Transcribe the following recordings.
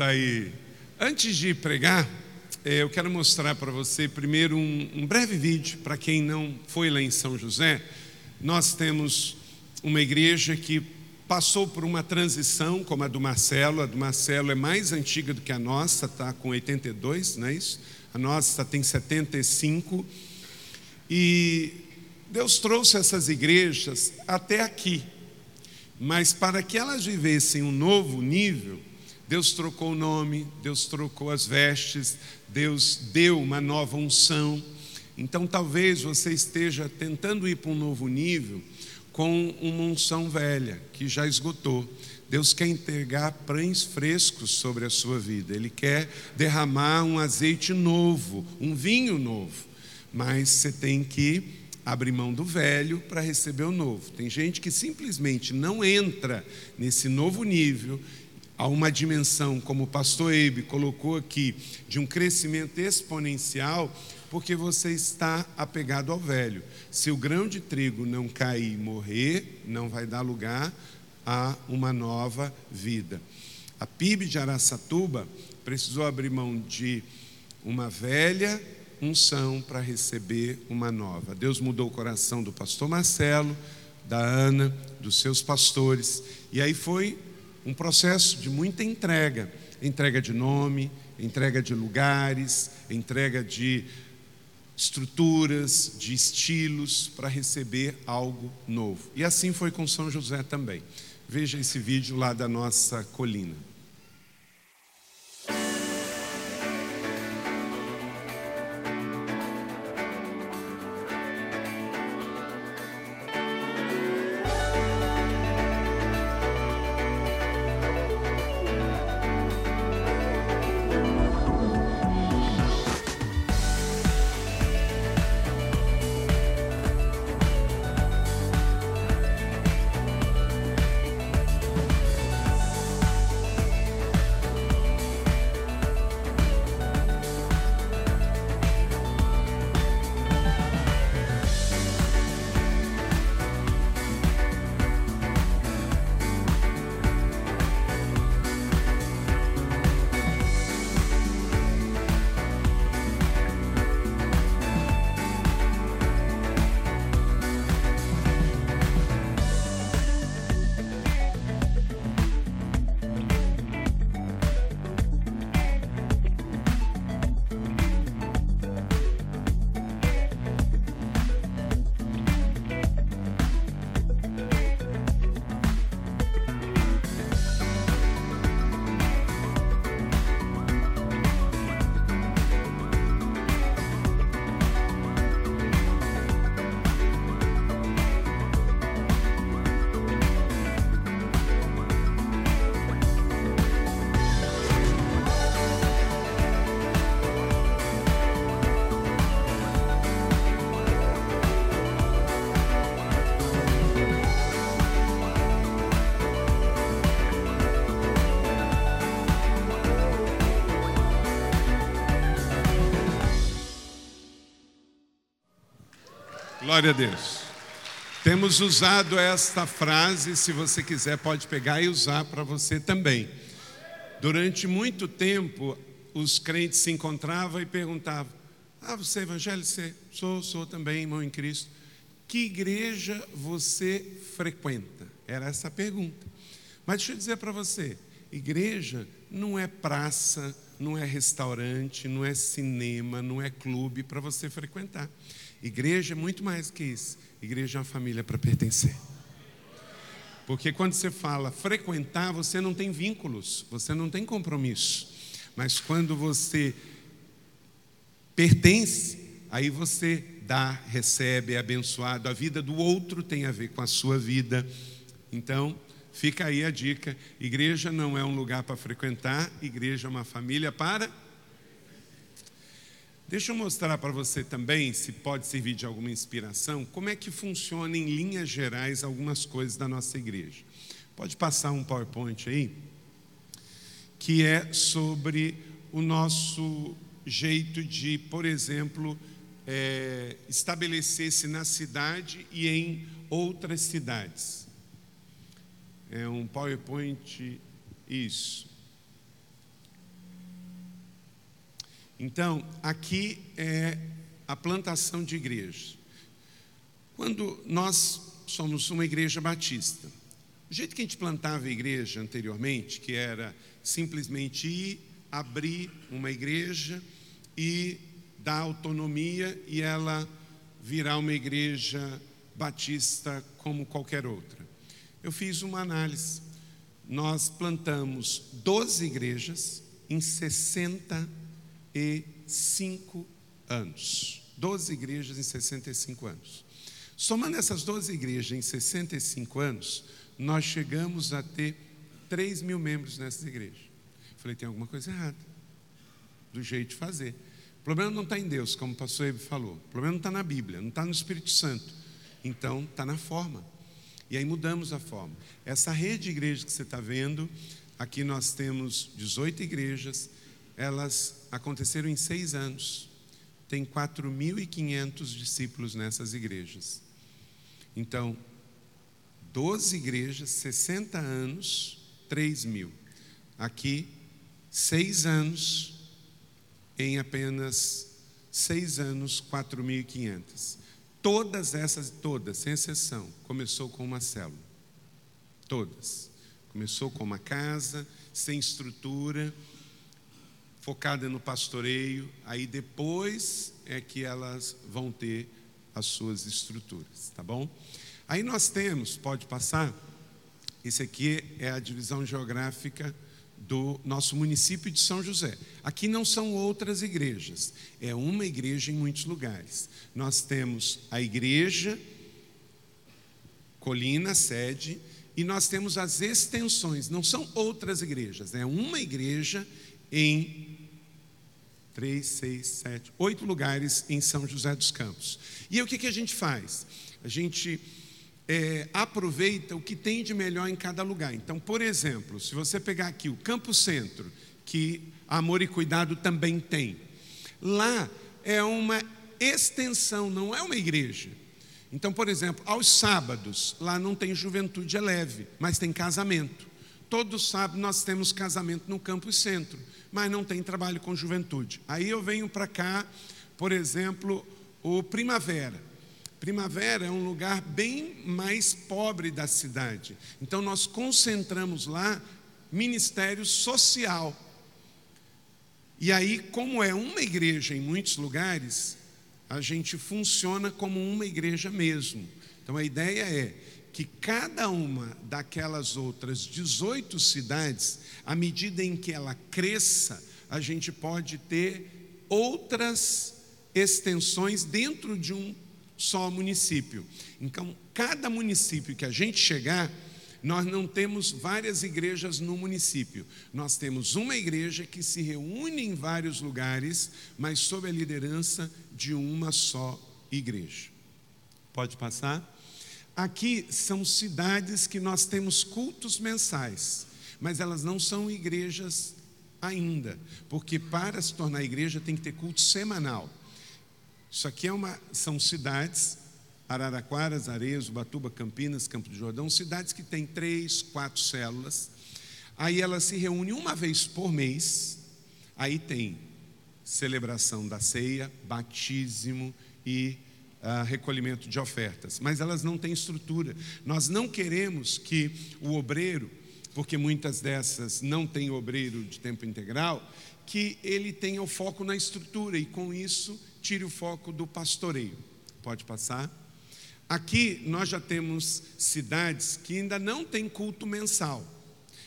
Aí. Antes de pregar, eh, eu quero mostrar para você primeiro um, um breve vídeo para quem não foi lá em São José. Nós temos uma igreja que passou por uma transição, como a do Marcelo. A do Marcelo é mais antiga do que a nossa, está com 82, não é isso? A nossa tem 75. E Deus trouxe essas igrejas até aqui. Mas para que elas vivessem um novo nível, Deus trocou o nome, Deus trocou as vestes, Deus deu uma nova unção. Então talvez você esteja tentando ir para um novo nível com uma unção velha que já esgotou. Deus quer entregar pães frescos sobre a sua vida. Ele quer derramar um azeite novo, um vinho novo. Mas você tem que abrir mão do velho para receber o novo. Tem gente que simplesmente não entra nesse novo nível a uma dimensão, como o pastor Eibe colocou aqui, de um crescimento exponencial, porque você está apegado ao velho. Se o grão de trigo não cair e morrer, não vai dar lugar a uma nova vida. A PIB de Araçatuba precisou abrir mão de uma velha unção para receber uma nova. Deus mudou o coração do pastor Marcelo, da Ana, dos seus pastores, e aí foi um processo de muita entrega entrega de nome, entrega de lugares, entrega de estruturas, de estilos para receber algo novo. E assim foi com São José também. Veja esse vídeo lá da nossa colina. Glória a Deus. Temos usado esta frase, se você quiser, pode pegar e usar para você também. Durante muito tempo, os crentes se encontravam e perguntavam: Ah, você é evangélico? Sou, sou também, irmão em Cristo. Que igreja você frequenta? Era essa a pergunta. Mas deixa eu dizer para você: igreja não é praça, não é restaurante, não é cinema, não é clube para você frequentar. Igreja é muito mais que isso. Igreja é uma família para pertencer. Porque quando você fala frequentar, você não tem vínculos, você não tem compromisso. Mas quando você pertence, aí você dá, recebe, é abençoado. A vida do outro tem a ver com a sua vida. Então, fica aí a dica: igreja não é um lugar para frequentar, igreja é uma família para Deixa eu mostrar para você também, se pode servir de alguma inspiração, como é que funciona em linhas gerais algumas coisas da nossa igreja. Pode passar um PowerPoint aí, que é sobre o nosso jeito de, por exemplo, é, estabelecer-se na cidade e em outras cidades. É um PowerPoint, isso. Então, aqui é a plantação de igrejas. Quando nós somos uma igreja batista, o jeito que a gente plantava a igreja anteriormente, que era simplesmente ir, abrir uma igreja e dar autonomia e ela virar uma igreja batista como qualquer outra. Eu fiz uma análise. Nós plantamos 12 igrejas em 65 anos. 12 igrejas em 65 anos. Somando essas 12 igrejas em 65 anos, nós chegamos a ter 3 mil membros nessas igrejas. Falei, tem alguma coisa errada do jeito de fazer. O problema não está em Deus, como o pastor Ebe falou. O problema não está na Bíblia, não está no Espírito Santo. Então, está na forma. E aí mudamos a forma. Essa rede de igrejas que você está vendo, aqui nós temos 18 igrejas, elas aconteceram em seis anos. Tem 4.500 discípulos nessas igrejas. Então, 12 igrejas, 60 anos, 3 mil. Aqui, seis anos, em apenas seis anos, 4.500. Todas essas, todas, sem exceção, começou com uma célula. Todas. Começou com uma casa, sem estrutura, focada no pastoreio, aí depois é que elas vão ter as suas estruturas, tá bom? Aí nós temos, pode passar, esse aqui é a divisão geográfica do nosso município de São José. Aqui não são outras igrejas, é uma igreja em muitos lugares. Nós temos a igreja, colina, sede, e nós temos as extensões, não são outras igrejas, é uma igreja em três, seis, sete, oito lugares em São José dos Campos. E aí, o que, que a gente faz? A gente é, aproveita o que tem de melhor em cada lugar. Então, por exemplo, se você pegar aqui o Campo Centro, que Amor e Cuidado também tem, lá é uma extensão, não é uma igreja. Então, por exemplo, aos sábados, lá não tem juventude é leve, mas tem casamento. Todo sábado nós temos casamento no Campo Centro, mas não tem trabalho com juventude. Aí eu venho para cá, por exemplo, o Primavera. Primavera é um lugar bem mais pobre da cidade. Então nós concentramos lá ministério social. E aí, como é uma igreja em muitos lugares, a gente funciona como uma igreja mesmo. Então a ideia é que cada uma daquelas outras 18 cidades, à medida em que ela cresça, a gente pode ter outras extensões dentro de um só município. Então, cada município que a gente chegar, nós não temos várias igrejas no município. Nós temos uma igreja que se reúne em vários lugares, mas sob a liderança de uma só igreja. Pode passar? Aqui são cidades que nós temos cultos mensais, mas elas não são igrejas ainda, porque para se tornar igreja tem que ter culto semanal. Isso aqui é uma, são cidades, Araraquara, Areias, Ubatuba, Campinas, Campo de Jordão, cidades que têm três, quatro células. Aí elas se reúnem uma vez por mês, aí tem celebração da ceia, batismo e recolhimento de ofertas. Mas elas não têm estrutura. Nós não queremos que o obreiro, porque muitas dessas não têm obreiro de tempo integral, que ele tenha o foco na estrutura e com isso tire o foco do pastoreio. Pode passar? Aqui nós já temos cidades que ainda não têm culto mensal,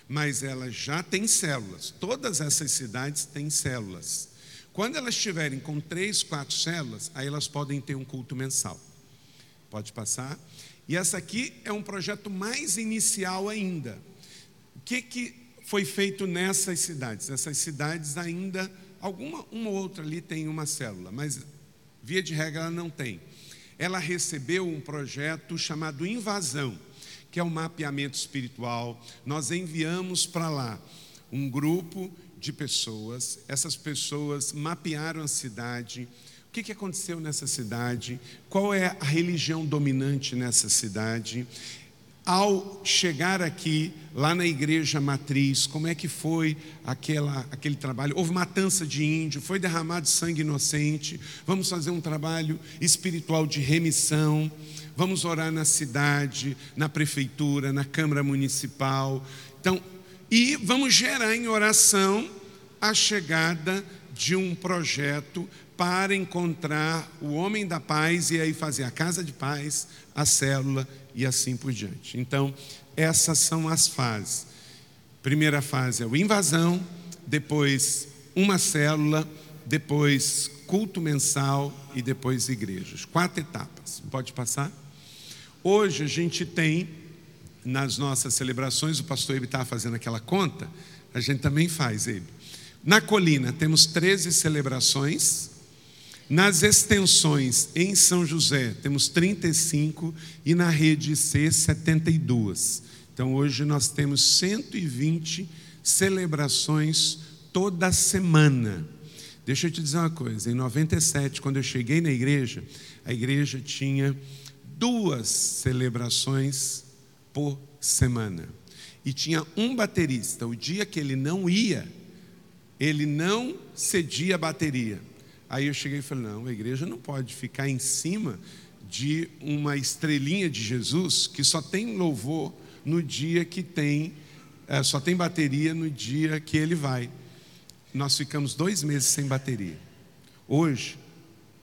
mas elas já têm células. Todas essas cidades têm células. Quando elas estiverem com três, quatro células, aí elas podem ter um culto mensal. Pode passar? E essa aqui é um projeto mais inicial ainda. O que, que foi feito nessas cidades? Essas cidades ainda Alguma uma ou outra ali tem uma célula, mas via de regra ela não tem. Ela recebeu um projeto chamado Invasão, que é um mapeamento espiritual. Nós enviamos para lá um grupo de pessoas. Essas pessoas mapearam a cidade. O que, aconteceu nessa cidade? Qual é a religião dominante nessa cidade? ao chegar aqui, lá na igreja matriz, como é que foi aquela, aquele trabalho? Houve matança de índio, foi derramado sangue inocente. Vamos fazer um trabalho espiritual de remissão. Vamos orar na cidade, na prefeitura, na Câmara Municipal. Então, e vamos gerar em oração a chegada de um projeto para encontrar o homem da paz e aí fazer a casa de paz, a célula e assim por diante. Então, essas são as fases. Primeira fase é o invasão, depois uma célula, depois culto mensal e depois igrejas. Quatro etapas. Pode passar? Hoje a gente tem nas nossas celebrações, o pastor Ebe estava fazendo aquela conta, a gente também faz ele. Na colina temos 13 celebrações, nas extensões em São José, temos 35 e na rede C, 72. Então hoje nós temos 120 celebrações toda semana. Deixa eu te dizer uma coisa: em 97, quando eu cheguei na igreja, a igreja tinha duas celebrações por semana. E tinha um baterista. O dia que ele não ia, ele não cedia a bateria. Aí eu cheguei e falei: não, a igreja não pode ficar em cima de uma estrelinha de Jesus que só tem louvor no dia que tem, é, só tem bateria no dia que ele vai. Nós ficamos dois meses sem bateria. Hoje,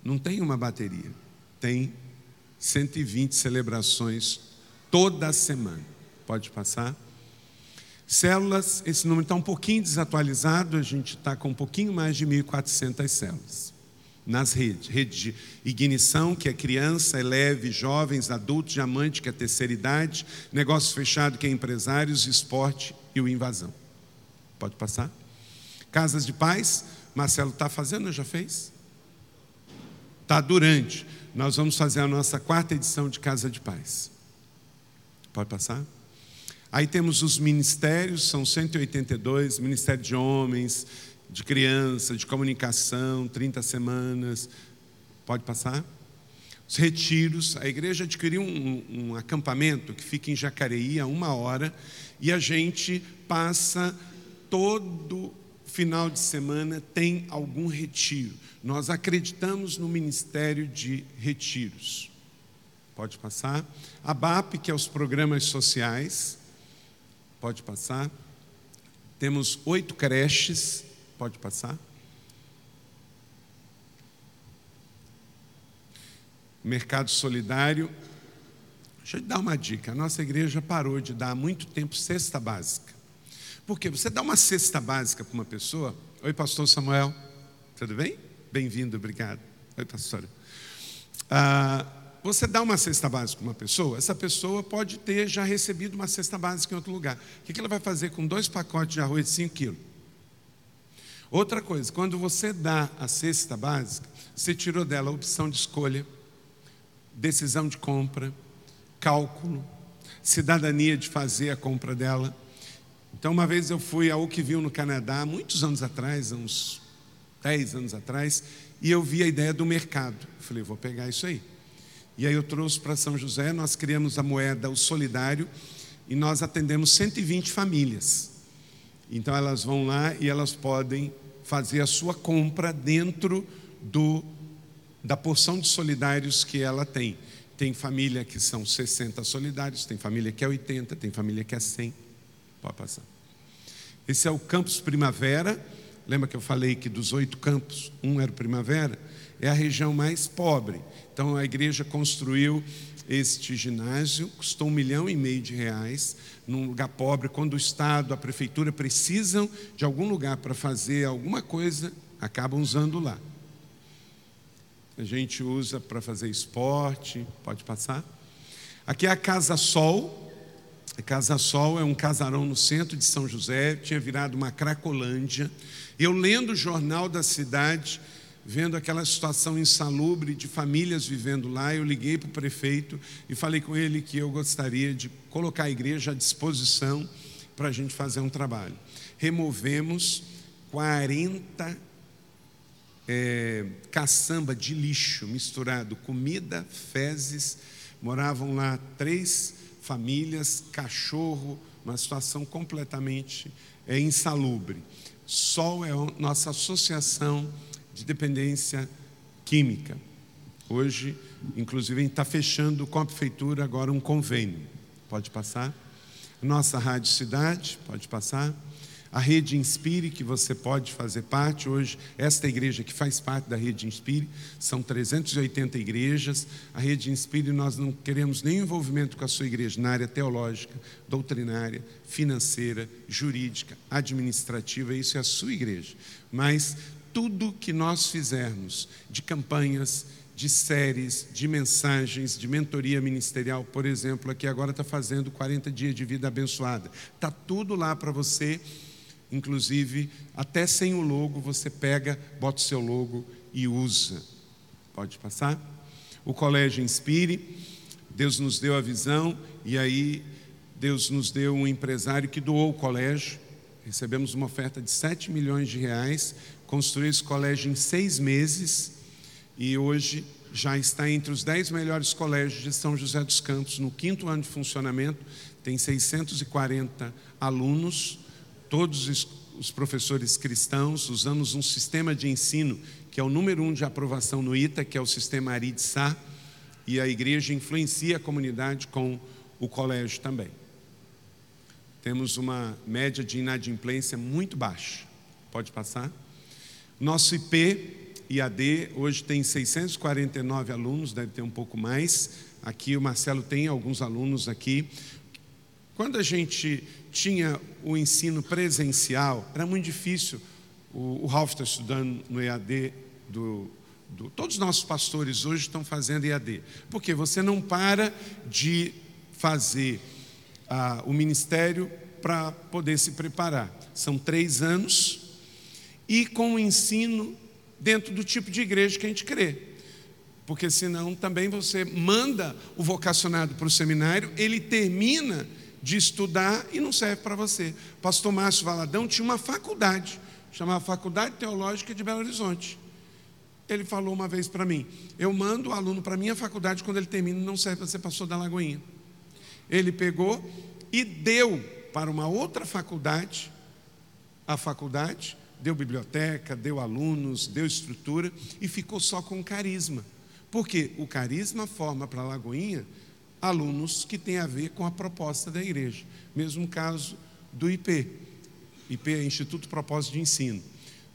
não tem uma bateria, tem 120 celebrações toda semana. Pode passar? Células, esse número está um pouquinho desatualizado, a gente está com um pouquinho mais de 1.400 células nas redes. Rede de ignição, que é criança, eleve, é jovens, adultos, diamante, que é terceira idade, negócio fechado, que é empresários, esporte e o invasão. Pode passar? Casas de paz, Marcelo está fazendo, já fez? Está durante. Nós vamos fazer a nossa quarta edição de Casa de Paz. Pode passar? Aí temos os ministérios, são 182, Ministério de Homens, de criança, de comunicação, 30 semanas. Pode passar? Os retiros, a igreja adquiriu um, um acampamento que fica em Jacareí a uma hora e a gente passa todo final de semana tem algum retiro. Nós acreditamos no ministério de retiros. Pode passar. A BAP, que é os programas sociais. Pode passar. Temos oito creches Pode passar. Mercado solidário. Deixa eu te dar uma dica. A nossa igreja parou de dar há muito tempo cesta básica. Porque você dá uma cesta básica para uma pessoa. Oi, pastor Samuel. Tudo bem? Bem-vindo, obrigado. Oi, pastora. Ah, você dá uma cesta básica para uma pessoa, essa pessoa pode ter já recebido uma cesta básica em outro lugar. O que ela vai fazer com dois pacotes de arroz de 5 quilos? Outra coisa, quando você dá a cesta básica, você tirou dela a opção de escolha, decisão de compra, cálculo, cidadania de fazer a compra dela. Então, uma vez eu fui ao que viu no Canadá, muitos anos atrás, uns 10 anos atrás, e eu vi a ideia do mercado. Eu falei, vou pegar isso aí. E aí eu trouxe para São José, nós criamos a moeda, o solidário, e nós atendemos 120 famílias. Então elas vão lá e elas podem fazer a sua compra dentro do, da porção de solidários que ela tem. Tem família que são 60 solidários, tem família que é 80, tem família que é 100. Pode passar. Esse é o campus Primavera. Lembra que eu falei que dos oito campos, um era o Primavera? É a região mais pobre. Então a igreja construiu este ginásio, custou um milhão e meio de reais, num lugar pobre, quando o Estado, a prefeitura precisam de algum lugar para fazer alguma coisa, acabam usando lá. A gente usa para fazer esporte, pode passar. Aqui é a Casa Sol. A Casa Sol é um casarão no centro de São José, tinha virado uma cracolândia. Eu lendo o jornal da cidade, vendo aquela situação insalubre de famílias vivendo lá, eu liguei para o prefeito e falei com ele que eu gostaria de colocar a igreja à disposição para a gente fazer um trabalho. Removemos 40 é, caçamba de lixo misturado, comida, fezes. Moravam lá três famílias, cachorro, uma situação completamente é, insalubre. Sol é a nossa associação de dependência química. Hoje, inclusive, está fechando com a prefeitura agora um convênio. Pode passar? Nossa Rádio Cidade, pode passar? A Rede Inspire, que você pode fazer parte hoje, esta igreja que faz parte da Rede Inspire, são 380 igrejas. A Rede Inspire, nós não queremos nenhum envolvimento com a sua igreja na área teológica, doutrinária, financeira, jurídica, administrativa, isso é a sua igreja. Mas tudo que nós fizermos de campanhas, de séries, de mensagens, de mentoria ministerial, por exemplo, aqui agora está fazendo 40 dias de vida abençoada. Está tudo lá para você Inclusive, até sem o logo, você pega, bota o seu logo e usa. Pode passar? O colégio Inspire, Deus nos deu a visão e aí Deus nos deu um empresário que doou o colégio. Recebemos uma oferta de 7 milhões de reais, construiu esse colégio em seis meses e hoje já está entre os 10 melhores colégios de São José dos Campos. No quinto ano de funcionamento, tem 640 alunos todos os professores cristãos, usamos um sistema de ensino que é o número um de aprovação no ITA, que é o sistema Arid-Sá, e a igreja influencia a comunidade com o colégio também. Temos uma média de inadimplência muito baixa. Pode passar? Nosso IP IAD hoje tem 649 alunos, deve ter um pouco mais. Aqui o Marcelo tem alguns alunos aqui. Quando a gente tinha o ensino presencial, era muito difícil. O, o Ralph está estudando no EAD do, do, Todos os nossos pastores hoje estão fazendo EAD. Porque você não para de fazer ah, o ministério para poder se preparar. São três anos e com o ensino dentro do tipo de igreja que a gente crê. Porque senão também você manda o vocacionado para o seminário, ele termina de estudar e não serve para você. Pastor Márcio Valadão tinha uma faculdade, chamava Faculdade Teológica de Belo Horizonte. Ele falou uma vez para mim: Eu mando o aluno para a minha faculdade, quando ele termina, não serve para ser pastor da Lagoinha. Ele pegou e deu para uma outra faculdade, a faculdade, deu biblioteca, deu alunos, deu estrutura e ficou só com carisma. Porque o carisma forma para a Lagoinha alunos que têm a ver com a proposta da igreja. Mesmo caso do IP. IP é Instituto Propósito de Ensino.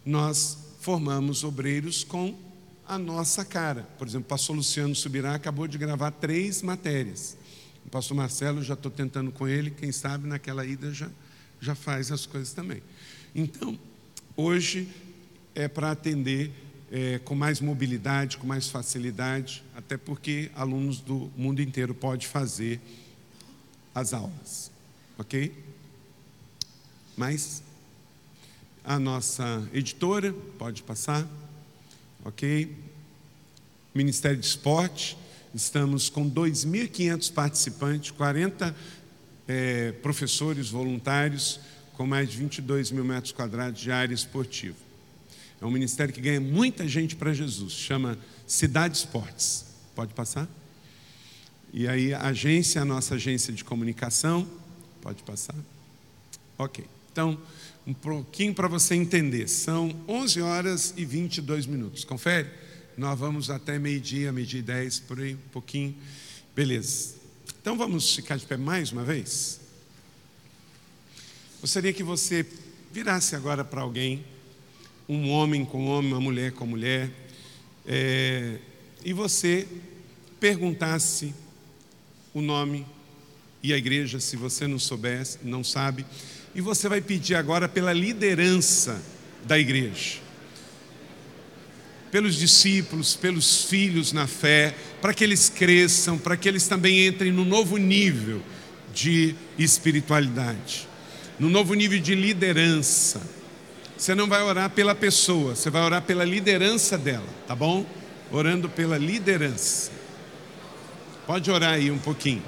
Nós formamos obreiros com a nossa cara. Por exemplo, o pastor Luciano Subirá acabou de gravar três matérias. O pastor Marcelo, já estou tentando com ele, quem sabe naquela ida já, já faz as coisas também. Então, hoje é para atender é, com mais mobilidade, com mais facilidade, até porque alunos do mundo inteiro podem fazer as aulas, ok? Mas a nossa editora, pode passar, ok? Ministério de Esporte, estamos com 2.500 participantes, 40 é, professores voluntários, com mais de 22 mil metros quadrados de área esportiva. É um ministério que ganha muita gente para Jesus, chama Cidade Esportes. Pode passar? E aí, a agência, a nossa agência de comunicação, pode passar? Ok. Então, um pouquinho para você entender. São 11 horas e 22 minutos. Confere? Nós vamos até meio-dia, meio-dia e 10, por aí, um pouquinho. Beleza. Então, vamos ficar de pé mais uma vez? Gostaria que você virasse agora para alguém um homem com homem, uma mulher com mulher, é, e você perguntasse o nome e a igreja, se você não soubesse, não sabe, e você vai pedir agora pela liderança da igreja, pelos discípulos, pelos filhos na fé, para que eles cresçam, para que eles também entrem no novo nível de espiritualidade, no novo nível de liderança você não vai orar pela pessoa, você vai orar pela liderança dela, tá bom? Orando pela liderança. Pode orar aí um pouquinho.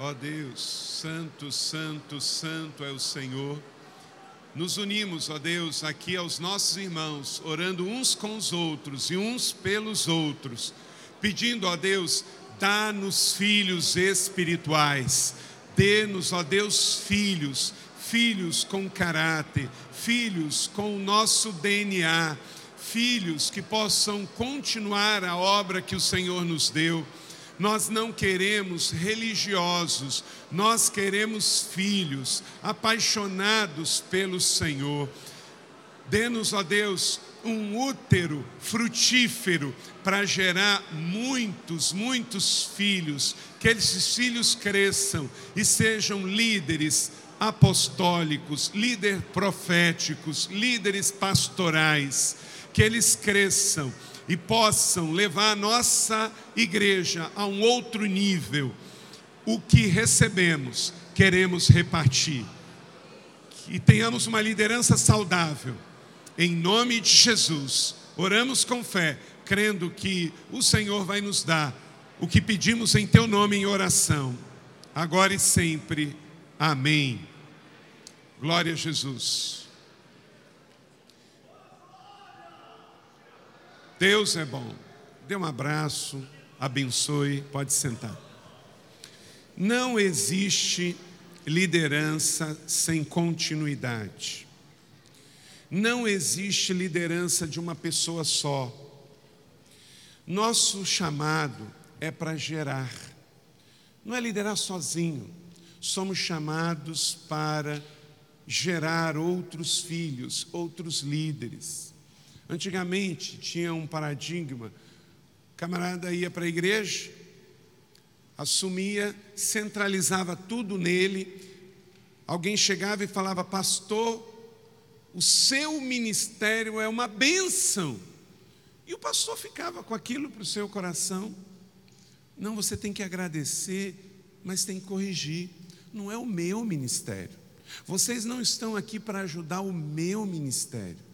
Ó Deus, santo, santo, santo é o Senhor. Nos unimos, ó Deus, aqui aos nossos irmãos, orando uns com os outros e uns pelos outros, pedindo, ó Deus, dá-nos filhos espirituais. Dê-nos, ó Deus, filhos, filhos com caráter, filhos com o nosso DNA, filhos que possam continuar a obra que o Senhor nos deu. Nós não queremos religiosos, nós queremos filhos apaixonados pelo Senhor. Dê-nos, ó Deus, um útero frutífero para gerar muitos, muitos filhos, que esses filhos cresçam e sejam líderes apostólicos, líderes proféticos, líderes pastorais, que eles cresçam e possam levar a nossa igreja a um outro nível. O que recebemos, queremos repartir. E tenhamos uma liderança saudável. Em nome de Jesus, oramos com fé, crendo que o Senhor vai nos dar o que pedimos em teu nome em oração, agora e sempre. Amém. Glória a Jesus. Deus é bom. Dê um abraço, abençoe, pode sentar. Não existe liderança sem continuidade. Não existe liderança de uma pessoa só. Nosso chamado é para gerar, não é liderar sozinho. Somos chamados para gerar outros filhos, outros líderes. Antigamente tinha um paradigma: o camarada ia para a igreja, assumia, centralizava tudo nele. Alguém chegava e falava: Pastor, o seu ministério é uma bênção. E o pastor ficava com aquilo para o seu coração. Não, você tem que agradecer, mas tem que corrigir. Não é o meu ministério. Vocês não estão aqui para ajudar o meu ministério.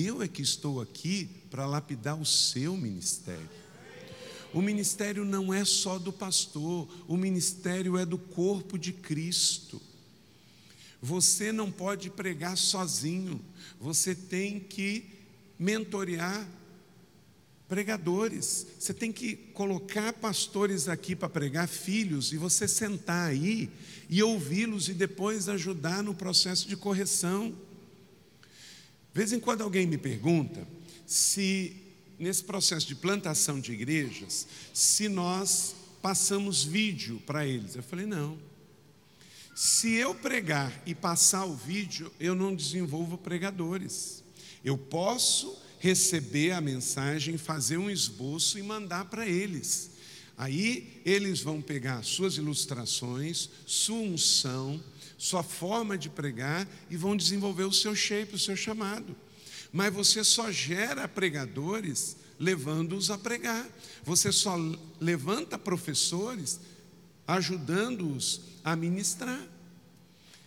Eu é que estou aqui para lapidar o seu ministério. O ministério não é só do pastor, o ministério é do corpo de Cristo. Você não pode pregar sozinho, você tem que mentorear pregadores. Você tem que colocar pastores aqui para pregar filhos e você sentar aí e ouvi-los e depois ajudar no processo de correção. De vez em quando alguém me pergunta se nesse processo de plantação de igrejas, se nós passamos vídeo para eles. Eu falei, não. Se eu pregar e passar o vídeo, eu não desenvolvo pregadores. Eu posso receber a mensagem, fazer um esboço e mandar para eles. Aí eles vão pegar suas ilustrações, sua unção, sua forma de pregar e vão desenvolver o seu shape, o seu chamado. Mas você só gera pregadores levando-os a pregar. Você só levanta professores ajudando-os a ministrar.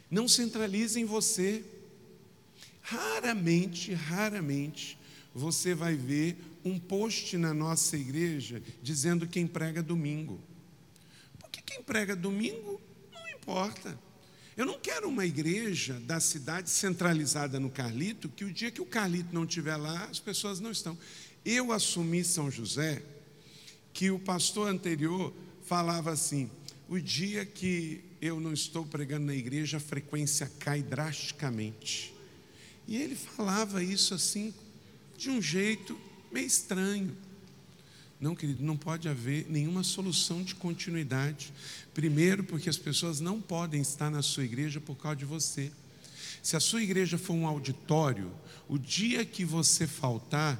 Não centralize em você. Raramente, raramente você vai ver um post na nossa igreja dizendo quem prega domingo. Porque quem prega domingo não importa. Eu não quero uma igreja da cidade centralizada no Carlito, que o dia que o Carlito não estiver lá, as pessoas não estão. Eu assumi São José, que o pastor anterior falava assim: o dia que eu não estou pregando na igreja, a frequência cai drasticamente. E ele falava isso assim, de um jeito meio estranho. Não, querido, não pode haver nenhuma solução de continuidade. Primeiro, porque as pessoas não podem estar na sua igreja por causa de você. Se a sua igreja for um auditório, o dia que você faltar,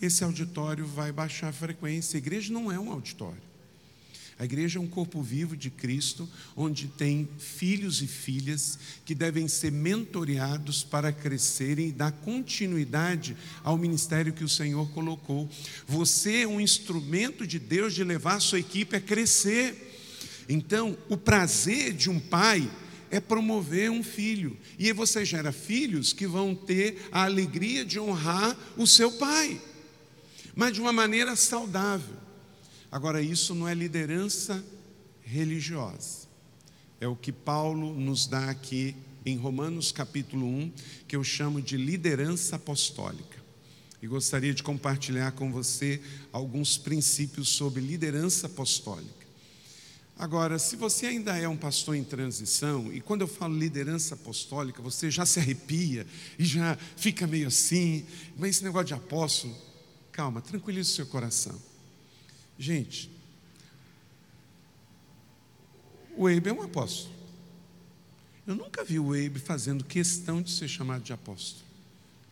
esse auditório vai baixar a frequência. A igreja não é um auditório. A igreja é um corpo vivo de Cristo, onde tem filhos e filhas que devem ser mentoreados para crescerem e dar continuidade ao ministério que o Senhor colocou. Você é um instrumento de Deus de levar a sua equipe a crescer. Então, o prazer de um pai é promover um filho. E você gera filhos que vão ter a alegria de honrar o seu pai, mas de uma maneira saudável. Agora, isso não é liderança religiosa. é o que Paulo nos dá aqui em Romanos capítulo 1, que eu chamo de liderança apostólica. E gostaria de compartilhar com você alguns princípios sobre liderança apostólica. Agora, se você ainda é um pastor em transição, e quando eu falo liderança apostólica, você já se arrepia e já fica meio assim, mas esse negócio de apóstolo, calma, tranquilize o seu coração. Gente, o Eibe é um apóstolo. Eu nunca vi o Eibe fazendo questão de ser chamado de apóstolo.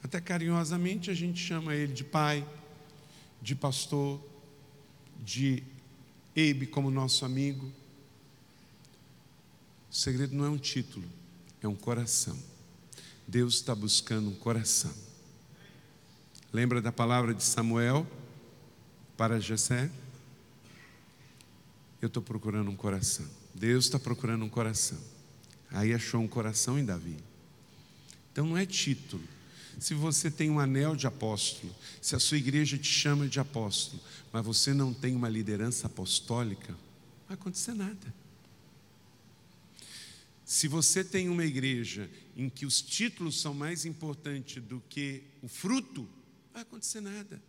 Até carinhosamente a gente chama ele de pai, de pastor, de Eibe como nosso amigo. O segredo não é um título, é um coração. Deus está buscando um coração. Lembra da palavra de Samuel para Jessé? Eu estou procurando um coração. Deus está procurando um coração. Aí achou um coração em Davi. Então não é título. Se você tem um anel de apóstolo, se a sua igreja te chama de apóstolo, mas você não tem uma liderança apostólica, não vai acontecer nada. Se você tem uma igreja em que os títulos são mais importantes do que o fruto, não vai acontecer nada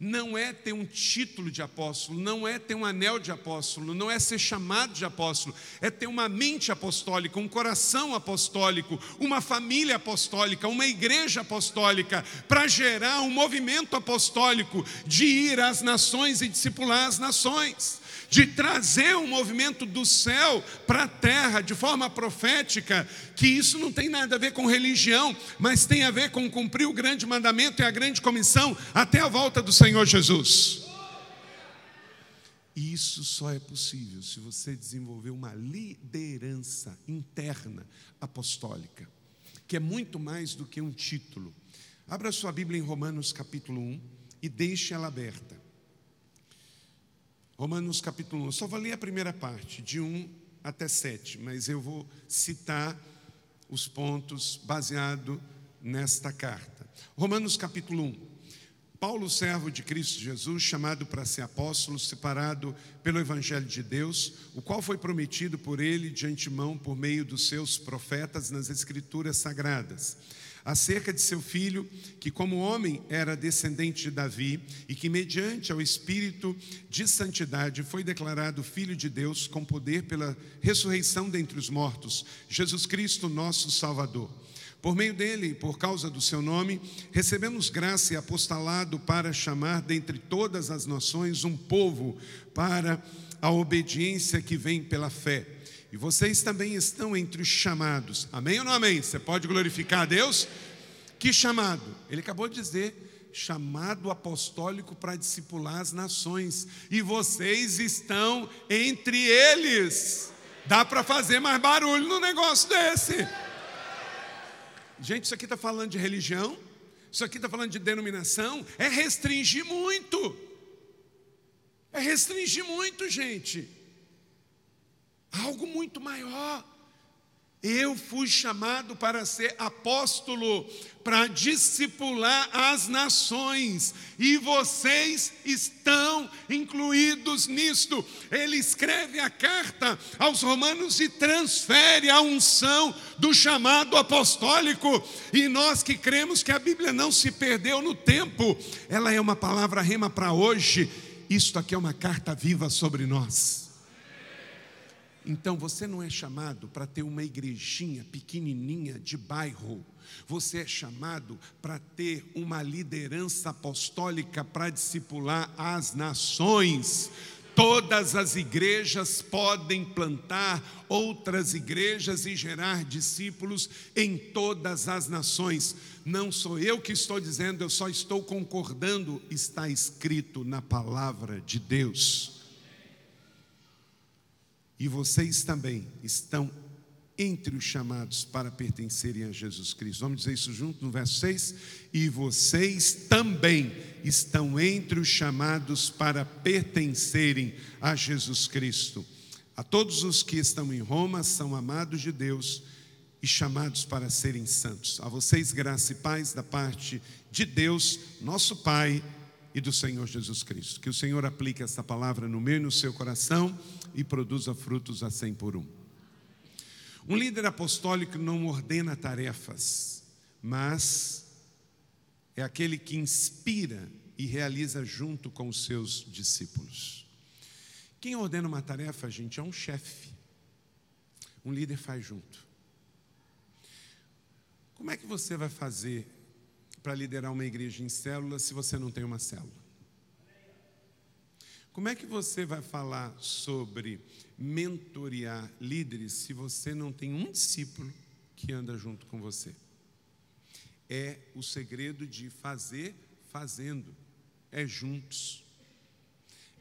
não é ter um título de apóstolo, não é ter um anel de apóstolo, não é ser chamado de apóstolo, é ter uma mente apostólica, um coração apostólico, uma família apostólica, uma igreja apostólica, para gerar um movimento apostólico de ir às nações e discipular as nações de trazer um movimento do céu para a terra de forma profética, que isso não tem nada a ver com religião, mas tem a ver com cumprir o grande mandamento e a grande comissão até a volta do Senhor Jesus. E isso só é possível se você desenvolver uma liderança interna apostólica, que é muito mais do que um título. Abra sua Bíblia em Romanos capítulo 1 e deixe ela aberta. Romanos capítulo 1. Só vou ler a primeira parte, de 1 até 7, mas eu vou citar os pontos baseado nesta carta. Romanos capítulo 1. Paulo, servo de Cristo Jesus, chamado para ser apóstolo, separado pelo Evangelho de Deus, o qual foi prometido por ele de antemão por meio dos seus profetas nas Escrituras Sagradas acerca de seu filho, que como homem era descendente de Davi e que mediante ao espírito de santidade foi declarado filho de Deus com poder pela ressurreição dentre os mortos, Jesus Cristo, nosso Salvador. Por meio dele e por causa do seu nome, recebemos graça e apostolado para chamar dentre todas as nações um povo para a obediência que vem pela fé. E vocês também estão entre os chamados. Amém ou não amém? Você pode glorificar a Deus? Que chamado? Ele acabou de dizer: chamado apostólico para discipular as nações. E vocês estão entre eles. Dá para fazer mais barulho no negócio desse. Gente, isso aqui está falando de religião, isso aqui está falando de denominação, é restringir muito. É restringir muito, gente algo muito maior. Eu fui chamado para ser apóstolo, para discipular as nações, e vocês estão incluídos nisto. Ele escreve a carta aos Romanos e transfere a unção do chamado apostólico. E nós que cremos que a Bíblia não se perdeu no tempo, ela é uma palavra rema para hoje. Isto aqui é uma carta viva sobre nós. Então você não é chamado para ter uma igrejinha pequenininha de bairro. Você é chamado para ter uma liderança apostólica para discipular as nações. Todas as igrejas podem plantar outras igrejas e gerar discípulos em todas as nações. Não sou eu que estou dizendo, eu só estou concordando, está escrito na palavra de Deus. E vocês também estão entre os chamados para pertencerem a Jesus Cristo. Vamos dizer isso junto no verso 6? E vocês também estão entre os chamados para pertencerem a Jesus Cristo. A todos os que estão em Roma são amados de Deus e chamados para serem santos. A vocês, graça e paz da parte de Deus, nosso Pai e do Senhor Jesus Cristo. Que o Senhor aplique essa palavra no meu e no seu coração e produza frutos a cem por um. Um líder apostólico não ordena tarefas, mas é aquele que inspira e realiza junto com os seus discípulos. Quem ordena uma tarefa, gente, é um chefe. Um líder faz junto. Como é que você vai fazer para liderar uma igreja em célula se você não tem uma célula? Como é que você vai falar sobre mentorear líderes se você não tem um discípulo que anda junto com você? É o segredo de fazer fazendo, é juntos,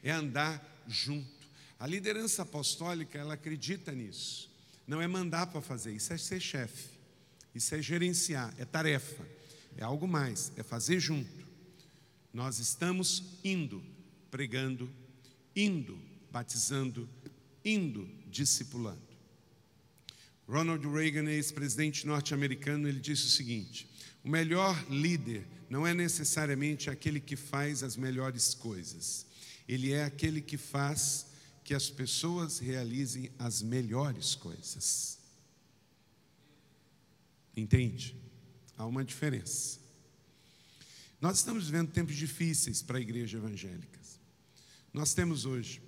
é andar junto. A liderança apostólica, ela acredita nisso. Não é mandar para fazer, isso é ser chefe, isso é gerenciar, é tarefa, é algo mais, é fazer junto. Nós estamos indo, pregando, indo, batizando, indo, discipulando. Ronald Reagan, ex-presidente norte-americano, ele disse o seguinte: o melhor líder não é necessariamente aquele que faz as melhores coisas, ele é aquele que faz que as pessoas realizem as melhores coisas. Entende? Há uma diferença. Nós estamos vivendo tempos difíceis para a igreja evangélica. Nós temos hoje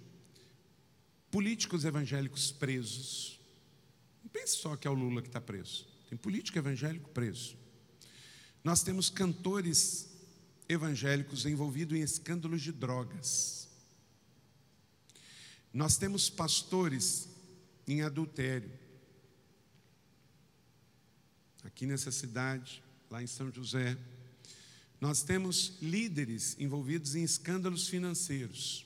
políticos evangélicos presos. Não pense só que é o Lula que está preso. Tem político evangélico preso. Nós temos cantores evangélicos envolvidos em escândalos de drogas. Nós temos pastores em adultério. Aqui nessa cidade, lá em São José, nós temos líderes envolvidos em escândalos financeiros.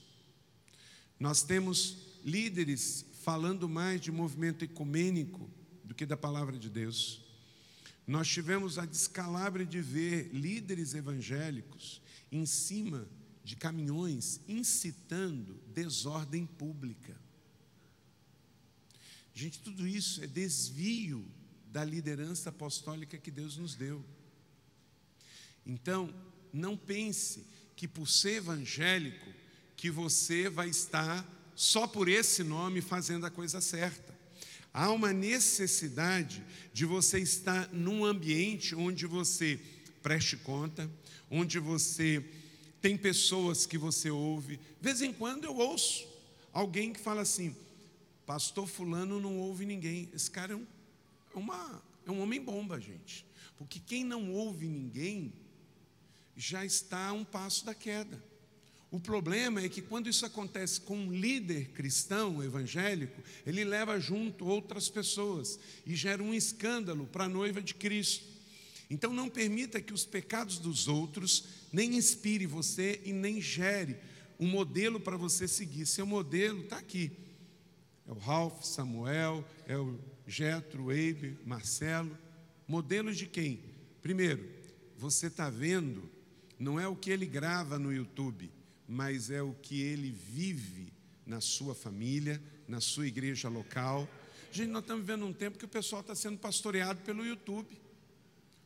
Nós temos líderes falando mais de movimento ecumênico do que da palavra de Deus. Nós tivemos a descalabro de ver líderes evangélicos em cima de caminhões incitando desordem pública. Gente, tudo isso é desvio da liderança apostólica que Deus nos deu. Então, não pense que por ser evangélico que você vai estar só por esse nome fazendo a coisa certa. Há uma necessidade de você estar num ambiente onde você preste conta, onde você tem pessoas que você ouve. De vez em quando eu ouço alguém que fala assim: Pastor Fulano não ouve ninguém. Esse cara é um, uma, é um homem bomba, gente. Porque quem não ouve ninguém já está a um passo da queda. O problema é que quando isso acontece com um líder cristão evangélico, ele leva junto outras pessoas e gera um escândalo para a noiva de Cristo. Então não permita que os pecados dos outros nem inspire você e nem gere um modelo para você seguir. Seu modelo está aqui. É o Ralph, Samuel, é o Getro, Eibe, Marcelo. Modelos de quem? Primeiro, você está vendo, não é o que ele grava no YouTube, mas é o que ele vive na sua família, na sua igreja local. Gente, nós estamos vivendo um tempo que o pessoal está sendo pastoreado pelo YouTube,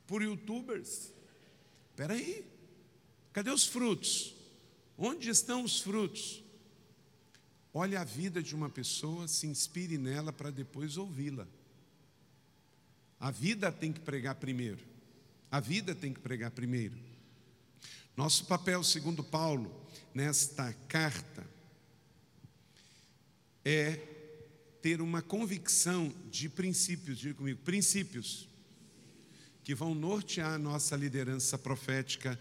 por youtubers. Espera aí, cadê os frutos? Onde estão os frutos? Olhe a vida de uma pessoa, se inspire nela para depois ouvi-la. A vida tem que pregar primeiro. A vida tem que pregar primeiro. Nosso papel, segundo Paulo, nesta carta é ter uma convicção de princípios, diga comigo, princípios, que vão nortear a nossa liderança profética,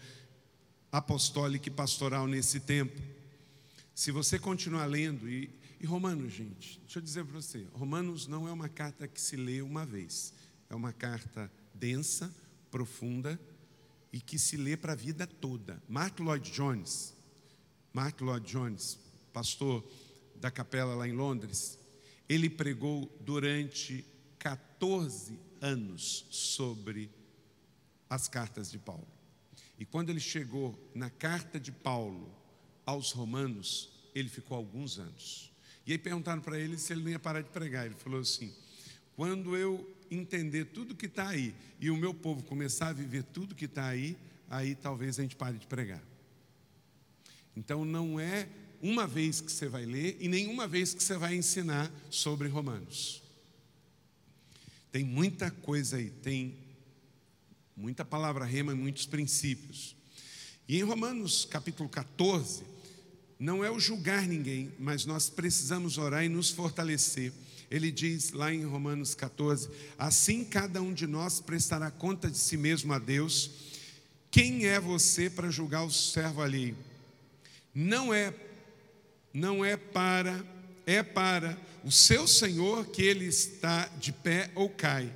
apostólica e pastoral nesse tempo. Se você continuar lendo, e, e Romanos, gente, deixa eu dizer para você: Romanos não é uma carta que se lê uma vez, é uma carta densa, profunda, e que se lê para a vida toda. Mark Lloyd Jones, Mark Lloyd Jones, pastor da capela lá em Londres, ele pregou durante 14 anos sobre as cartas de Paulo. E quando ele chegou na carta de Paulo aos Romanos, ele ficou alguns anos. E aí perguntaram para ele se ele não ia parar de pregar. Ele falou assim: quando eu entender tudo que está aí e o meu povo começar a viver tudo que está aí, aí talvez a gente pare de pregar. Então não é uma vez que você vai ler e nenhuma vez que você vai ensinar sobre Romanos. Tem muita coisa aí, tem muita palavra rema e muitos princípios. E em Romanos capítulo 14, não é o julgar ninguém, mas nós precisamos orar e nos fortalecer. Ele diz lá em Romanos 14: Assim cada um de nós prestará conta de si mesmo a Deus. Quem é você para julgar o servo ali? Não é, não é para, é para o seu Senhor que ele está de pé ou cai.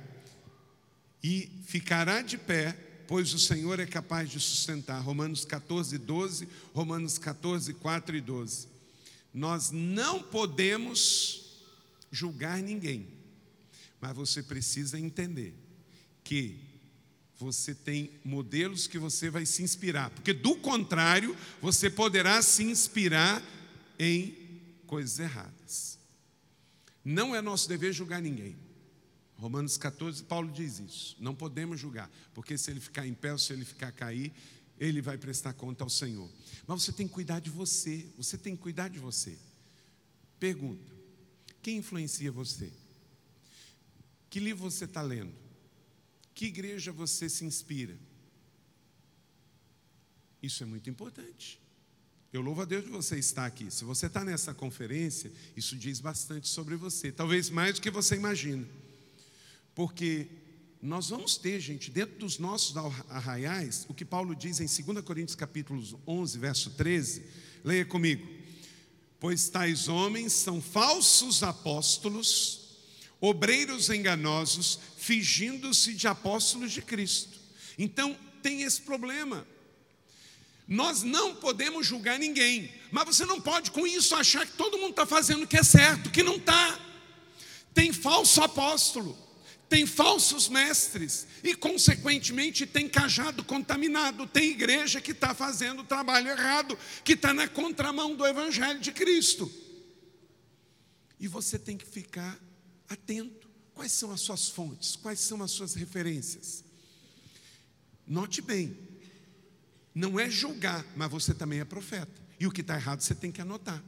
E ficará de pé pois o Senhor é capaz de sustentar. Romanos 14, 12, Romanos 14, 4 e 12. Nós não podemos julgar ninguém, mas você precisa entender que você tem modelos que você vai se inspirar, porque do contrário, você poderá se inspirar em coisas erradas. Não é nosso dever julgar ninguém. Romanos 14, Paulo diz isso. Não podemos julgar, porque se ele ficar em pé ou se ele ficar cair, ele vai prestar conta ao Senhor. Mas você tem que cuidar de você, você tem que cuidar de você. Pergunta: quem influencia você? Que livro você está lendo? Que igreja você se inspira? Isso é muito importante. Eu louvo a Deus de você estar aqui. Se você está nessa conferência, isso diz bastante sobre você, talvez mais do que você imagina. Porque nós vamos ter, gente, dentro dos nossos arraiais, o que Paulo diz em 2 Coríntios capítulo 11, verso 13. Leia comigo. Pois tais homens são falsos apóstolos, obreiros enganosos, fingindo-se de apóstolos de Cristo. Então, tem esse problema. Nós não podemos julgar ninguém, mas você não pode com isso achar que todo mundo está fazendo o que é certo, que não está. Tem falso apóstolo tem falsos mestres e, consequentemente, tem cajado contaminado, tem igreja que está fazendo o trabalho errado, que está na contramão do Evangelho de Cristo. E você tem que ficar atento. Quais são as suas fontes? Quais são as suas referências? Note bem, não é julgar, mas você também é profeta. E o que está errado você tem que anotar.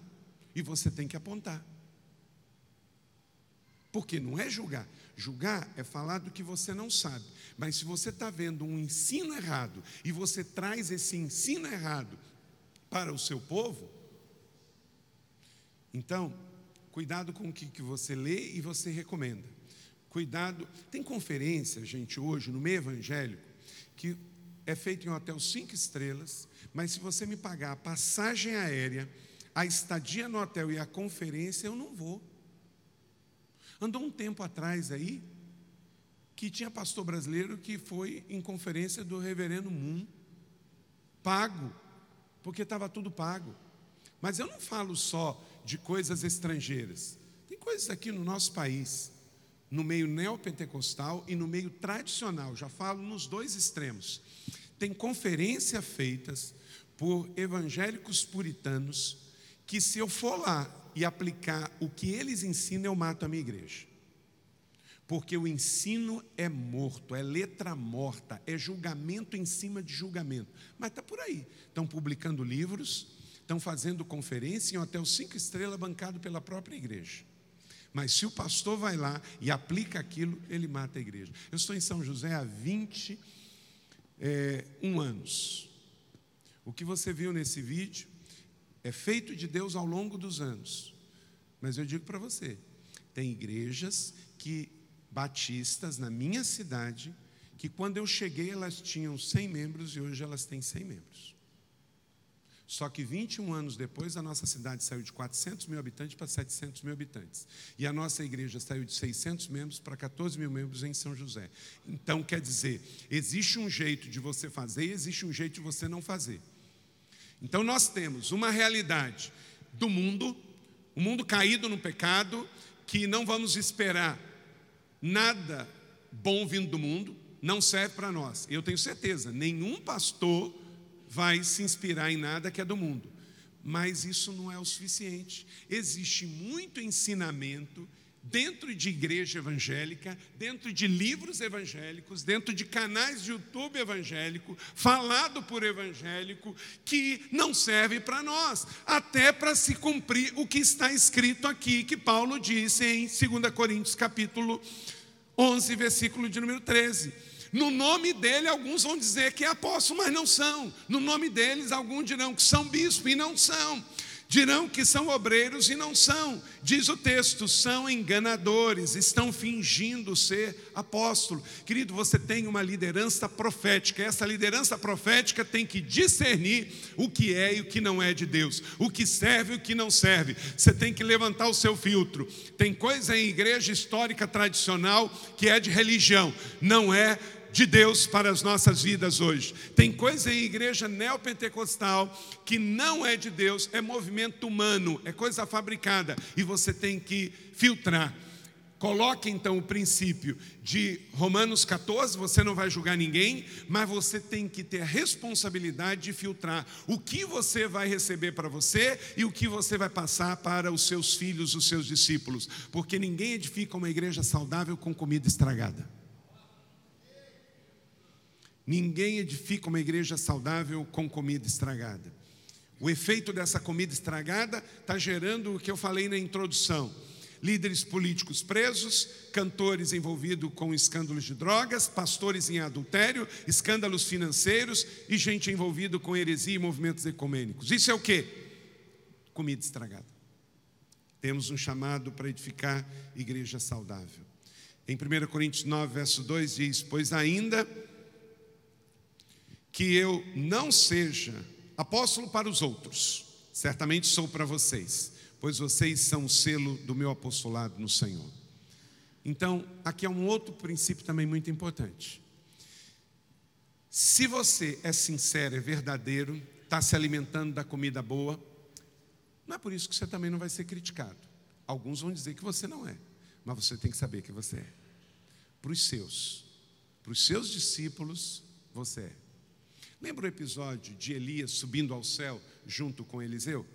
E você tem que apontar. Porque não é julgar. Julgar é falar do que você não sabe. Mas se você está vendo um ensino errado e você traz esse ensino errado para o seu povo, então, cuidado com o que, que você lê e você recomenda. Cuidado. Tem conferência, gente, hoje, no meio evangélico, que é feito em um hotel cinco estrelas, mas se você me pagar a passagem aérea, a estadia no hotel e a conferência, eu não vou. Andou um tempo atrás aí que tinha pastor brasileiro que foi em conferência do reverendo Moon, pago, porque estava tudo pago. Mas eu não falo só de coisas estrangeiras, tem coisas aqui no nosso país, no meio neopentecostal e no meio tradicional, já falo nos dois extremos. Tem conferências feitas por evangélicos puritanos que, se eu for lá e aplicar o que eles ensinam, eu mato a minha igreja. Porque o ensino é morto, é letra morta, é julgamento em cima de julgamento. Mas está por aí. Estão publicando livros, estão fazendo conferência em hotel cinco estrelas bancado pela própria igreja. Mas se o pastor vai lá e aplica aquilo, ele mata a igreja. Eu estou em São José há 21 é, um anos. O que você viu nesse vídeo é feito de Deus ao longo dos anos. Mas eu digo para você, tem igrejas que batistas na minha cidade que quando eu cheguei elas tinham 100 membros e hoje elas têm 100 membros. Só que 21 anos depois, a nossa cidade saiu de 400 mil habitantes para 700 mil habitantes. E a nossa igreja saiu de 600 membros para 14 mil membros em São José. Então, quer dizer, existe um jeito de você fazer e existe um jeito de você não fazer. Então nós temos uma realidade do mundo, o um mundo caído no pecado, que não vamos esperar nada bom vindo do mundo, não serve para nós. Eu tenho certeza, nenhum pastor vai se inspirar em nada que é do mundo. Mas isso não é o suficiente. Existe muito ensinamento dentro de igreja evangélica, dentro de livros evangélicos, dentro de canais de YouTube evangélico, falado por evangélico, que não serve para nós, até para se cumprir o que está escrito aqui, que Paulo disse em 2 Coríntios capítulo 11, versículo de número 13. No nome dele, alguns vão dizer que é apóstolo, mas não são. No nome deles, alguns dirão que são bispo e não são. Dirão que são obreiros e não são. Diz o texto, são enganadores, estão fingindo ser apóstolo. Querido, você tem uma liderança profética. Essa liderança profética tem que discernir o que é e o que não é de Deus, o que serve e o que não serve. Você tem que levantar o seu filtro. Tem coisa em igreja histórica tradicional que é de religião, não é de Deus para as nossas vidas hoje. Tem coisa em igreja neopentecostal que não é de Deus, é movimento humano, é coisa fabricada e você tem que filtrar. Coloque então o princípio de Romanos 14, você não vai julgar ninguém, mas você tem que ter a responsabilidade de filtrar o que você vai receber para você e o que você vai passar para os seus filhos, os seus discípulos, porque ninguém edifica uma igreja saudável com comida estragada. Ninguém edifica uma igreja saudável com comida estragada. O efeito dessa comida estragada está gerando o que eu falei na introdução: líderes políticos presos, cantores envolvidos com escândalos de drogas, pastores em adultério, escândalos financeiros e gente envolvida com heresia e movimentos ecumênicos. Isso é o que? Comida estragada. Temos um chamado para edificar igreja saudável. Em 1 Coríntios 9, verso 2 diz: Pois ainda que eu não seja apóstolo para os outros, certamente sou para vocês, pois vocês são o selo do meu apostolado no Senhor. Então, aqui é um outro princípio também muito importante. Se você é sincero, é verdadeiro, está se alimentando da comida boa, não é por isso que você também não vai ser criticado. Alguns vão dizer que você não é, mas você tem que saber que você é. Para os seus, para os seus discípulos, você é. Lembra o episódio de Elias subindo ao céu junto com Eliseu?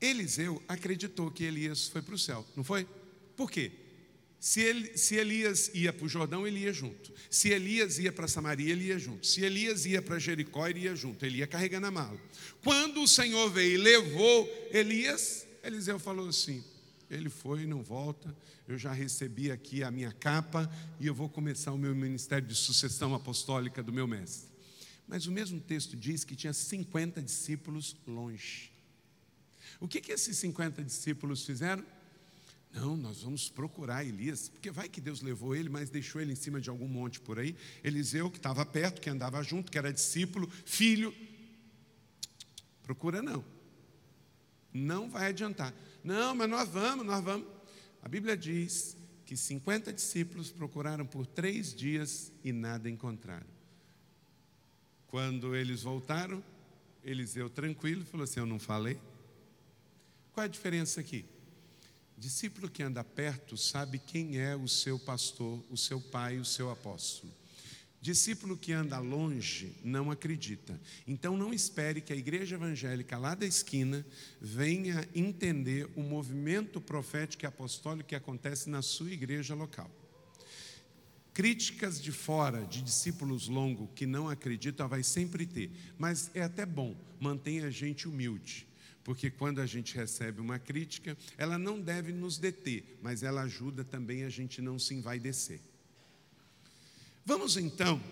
Eliseu acreditou que Elias foi para o céu, não foi? Por quê? Se, ele, se Elias ia para o Jordão, ele ia junto. Se Elias ia para Samaria, ele ia junto. Se Elias ia para Jericó, ele ia junto. Ele ia carregando a mala. Quando o Senhor veio e levou Elias, Eliseu falou assim: ele foi e não volta. Eu já recebi aqui a minha capa e eu vou começar o meu ministério de sucessão apostólica do meu mestre. Mas o mesmo texto diz que tinha 50 discípulos longe. O que, que esses 50 discípulos fizeram? Não, nós vamos procurar Elias, porque vai que Deus levou ele, mas deixou ele em cima de algum monte por aí. Eliseu, que estava perto, que andava junto, que era discípulo, filho. Procura não. Não vai adiantar. Não, mas nós vamos, nós vamos. A Bíblia diz que 50 discípulos procuraram por três dias e nada encontraram. Quando eles voltaram, Eliseu tranquilo falou assim: Eu não falei. Qual é a diferença aqui? Discípulo que anda perto sabe quem é o seu pastor, o seu pai, o seu apóstolo. Discípulo que anda longe não acredita. Então não espere que a igreja evangélica lá da esquina venha entender o movimento profético e apostólico que acontece na sua igreja local. Críticas de fora, de discípulos longos que não acreditam, vai sempre ter, mas é até bom, mantenha a gente humilde, porque quando a gente recebe uma crítica, ela não deve nos deter, mas ela ajuda também a gente não se envaidecer. Vamos então,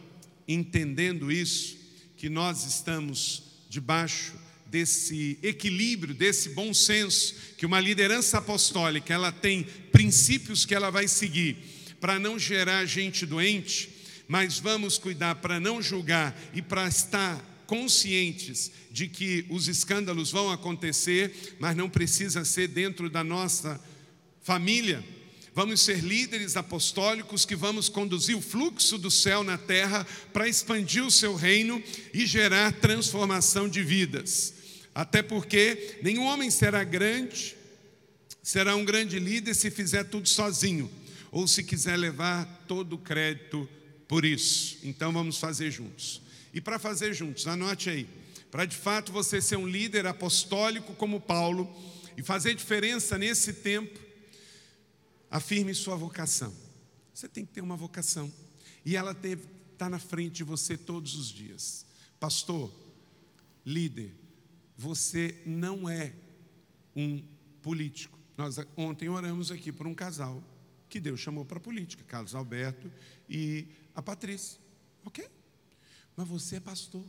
entendendo isso, que nós estamos debaixo desse equilíbrio, desse bom senso, que uma liderança apostólica, ela tem princípios que ela vai seguir para não gerar gente doente, mas vamos cuidar para não julgar e para estar conscientes de que os escândalos vão acontecer, mas não precisa ser dentro da nossa família Vamos ser líderes apostólicos que vamos conduzir o fluxo do céu na terra para expandir o seu reino e gerar transformação de vidas. Até porque nenhum homem será grande, será um grande líder se fizer tudo sozinho, ou se quiser levar todo o crédito por isso. Então vamos fazer juntos. E para fazer juntos, anote aí, para de fato você ser um líder apostólico como Paulo e fazer diferença nesse tempo, Afirme sua vocação. Você tem que ter uma vocação. E ela está na frente de você todos os dias. Pastor, líder, você não é um político. Nós ontem oramos aqui por um casal que Deus chamou para a política, Carlos Alberto e a Patrícia. Ok? Mas você é pastor.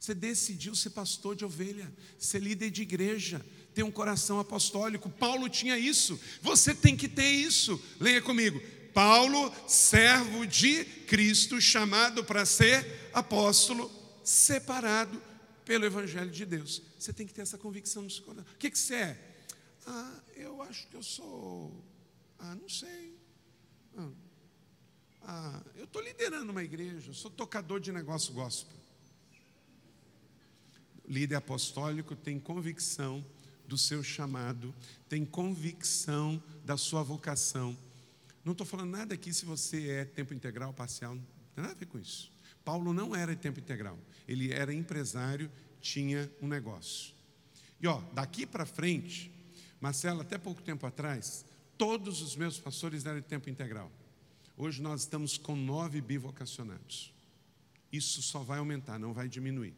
Você decidiu ser pastor de ovelha, ser líder de igreja, ter um coração apostólico. Paulo tinha isso, você tem que ter isso. Leia comigo. Paulo, servo de Cristo, chamado para ser apóstolo, separado pelo Evangelho de Deus. Você tem que ter essa convicção no seu coração. O que, que você é? Ah, eu acho que eu sou. Ah, não sei. Ah, ah eu estou liderando uma igreja, sou tocador de negócio gospel líder apostólico tem convicção do seu chamado, tem convicção da sua vocação. Não estou falando nada aqui se você é tempo integral, parcial, não tem nada a ver com isso. Paulo não era tempo integral, ele era empresário, tinha um negócio. E ó, daqui para frente, Marcelo, até pouco tempo atrás, todos os meus pastores eram de tempo integral. Hoje nós estamos com nove bivocacionados. Isso só vai aumentar, não vai diminuir.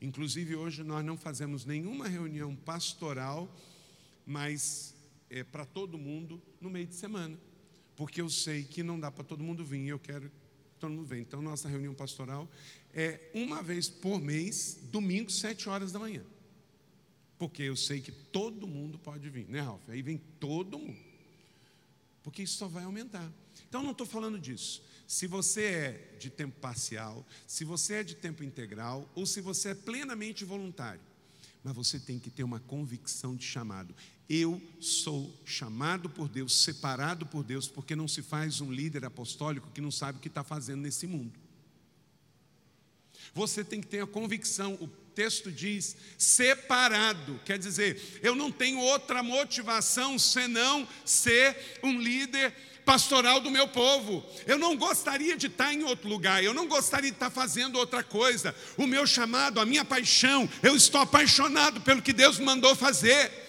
Inclusive, hoje nós não fazemos nenhuma reunião pastoral, mas é para todo mundo no meio de semana, porque eu sei que não dá para todo mundo vir eu quero que todo mundo venha. Então, nossa reunião pastoral é uma vez por mês, domingo, sete horas da manhã. Porque eu sei que todo mundo pode vir, né, Ralf? Aí vem todo mundo. Porque isso só vai aumentar. Então, não estou falando disso. Se você é de tempo parcial, se você é de tempo integral, ou se você é plenamente voluntário, mas você tem que ter uma convicção de chamado. Eu sou chamado por Deus, separado por Deus, porque não se faz um líder apostólico que não sabe o que está fazendo nesse mundo. Você tem que ter a convicção, o texto diz separado, quer dizer, eu não tenho outra motivação senão ser um líder pastoral do meu povo. Eu não gostaria de estar em outro lugar, eu não gostaria de estar fazendo outra coisa. O meu chamado, a minha paixão, eu estou apaixonado pelo que Deus mandou fazer.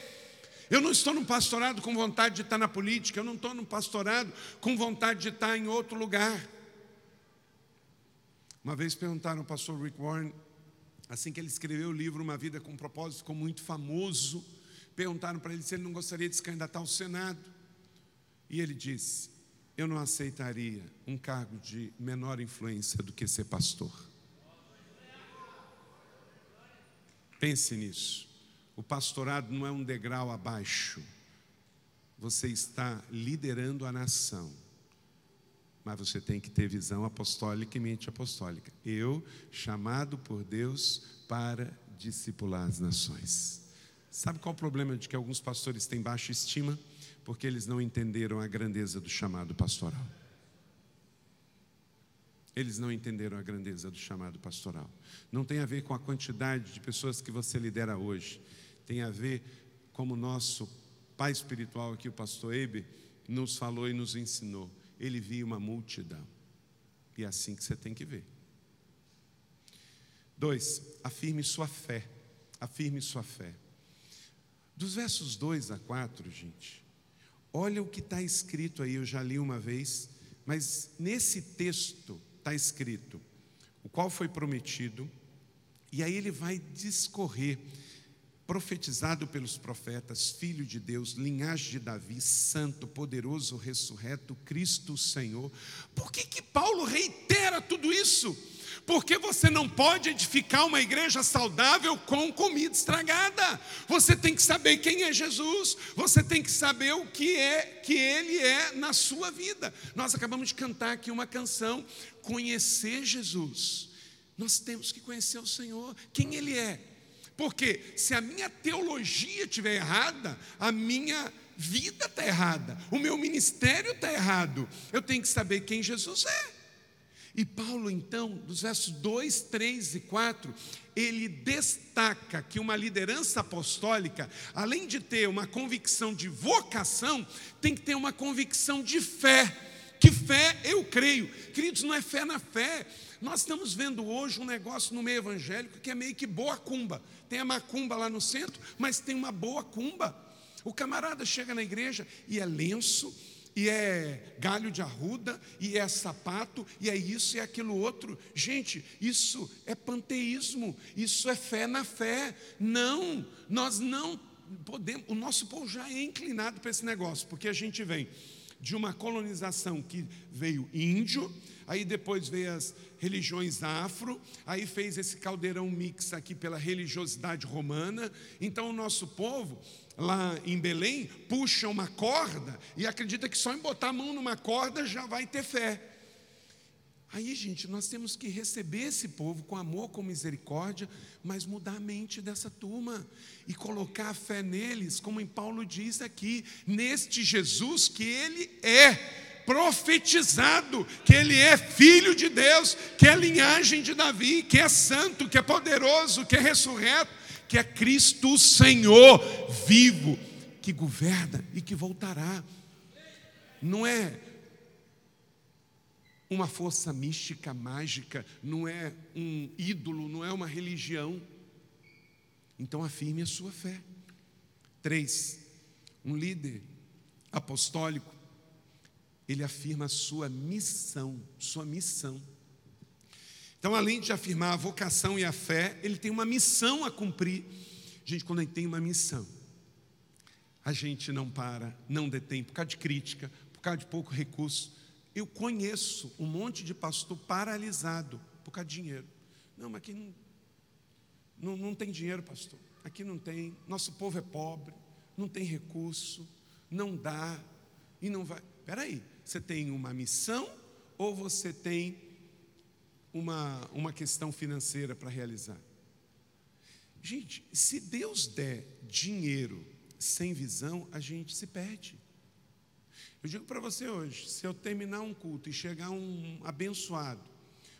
Eu não estou no pastorado com vontade de estar na política, eu não estou no pastorado com vontade de estar em outro lugar. Uma vez perguntaram ao pastor Rick Warren, assim que ele escreveu o livro Uma Vida com Propósito, ficou muito famoso. Perguntaram para ele se ele não gostaria de se candidatar ao Senado. E ele disse: Eu não aceitaria um cargo de menor influência do que ser pastor. Pense nisso. O pastorado não é um degrau abaixo. Você está liderando a nação. Mas você tem que ter visão apostólica e mente apostólica. Eu, chamado por Deus para discipular as nações. Sabe qual o problema de que alguns pastores têm baixa estima? Porque eles não entenderam a grandeza do chamado pastoral. Eles não entenderam a grandeza do chamado pastoral. Não tem a ver com a quantidade de pessoas que você lidera hoje. Tem a ver como nosso pai espiritual aqui, o pastor Ebe, nos falou e nos ensinou. Ele via uma multidão. E é assim que você tem que ver. Dois, afirme sua fé. Afirme sua fé. Dos versos 2 a 4, gente, Olha o que está escrito aí, eu já li uma vez, mas nesse texto está escrito o qual foi prometido, e aí ele vai discorrer, profetizado pelos profetas, filho de Deus, linhagem de Davi, santo, poderoso, ressurreto, Cristo Senhor. Por que, que Paulo reitera tudo isso? Porque você não pode edificar uma igreja saudável com comida estragada. Você tem que saber quem é Jesus, você tem que saber o que é que ele é na sua vida. Nós acabamos de cantar aqui uma canção, conhecer Jesus. Nós temos que conhecer o Senhor, quem ele é. Porque se a minha teologia estiver errada, a minha vida está errada, o meu ministério está errado. Eu tenho que saber quem Jesus é. E Paulo, então, dos versos 2, 3 e 4, ele destaca que uma liderança apostólica, além de ter uma convicção de vocação, tem que ter uma convicção de fé. Que fé eu creio. Queridos, não é fé na fé. Nós estamos vendo hoje um negócio no meio evangélico que é meio que boa cumba. Tem a macumba lá no centro, mas tem uma boa cumba. O camarada chega na igreja e é lenço, e é galho de arruda, e é sapato, e é isso e é aquilo outro. Gente, isso é panteísmo, isso é fé na fé. Não, nós não podemos, o nosso povo já é inclinado para esse negócio, porque a gente vem de uma colonização que veio índio, aí depois veio as religiões afro, aí fez esse caldeirão mix aqui pela religiosidade romana. Então o nosso povo lá em Belém puxa uma corda e acredita que só em botar a mão numa corda já vai ter fé. Aí, gente, nós temos que receber esse povo com amor, com misericórdia, mas mudar a mente dessa turma e colocar a fé neles, como em Paulo diz aqui, neste Jesus que ele é profetizado, que ele é filho de Deus, que é linhagem de Davi, que é santo, que é poderoso, que é ressurreto, que é Cristo Senhor vivo, que governa e que voltará. Não é uma força mística, mágica, não é um ídolo, não é uma religião. Então afirme a sua fé. Três, um líder apostólico, ele afirma a sua missão, sua missão. Então, além de afirmar a vocação e a fé, ele tem uma missão a cumprir. Gente, quando a gente tem uma missão, a gente não para, não detém, por causa de crítica, por causa de pouco recurso, eu conheço um monte de pastor paralisado por causa de dinheiro. Não, mas aqui não, não, não tem dinheiro, pastor. Aqui não tem. Nosso povo é pobre, não tem recurso, não dá e não vai. Espera aí, você tem uma missão ou você tem uma, uma questão financeira para realizar? Gente, se Deus der dinheiro sem visão, a gente se perde. Eu digo para você hoje: se eu terminar um culto e chegar um abençoado,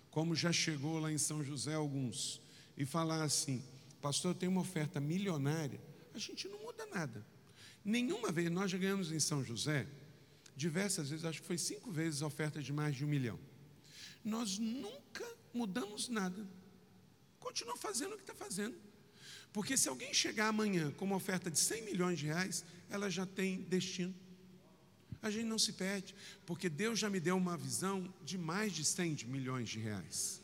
como já chegou lá em São José alguns, e falar assim, pastor, eu tenho uma oferta milionária, a gente não muda nada. Nenhuma vez, nós já ganhamos em São José, diversas vezes, acho que foi cinco vezes a oferta de mais de um milhão. Nós nunca mudamos nada. Continua fazendo o que está fazendo. Porque se alguém chegar amanhã com uma oferta de 100 milhões de reais, ela já tem destino. A gente não se perde, porque Deus já me deu uma visão de mais de 100 milhões de reais.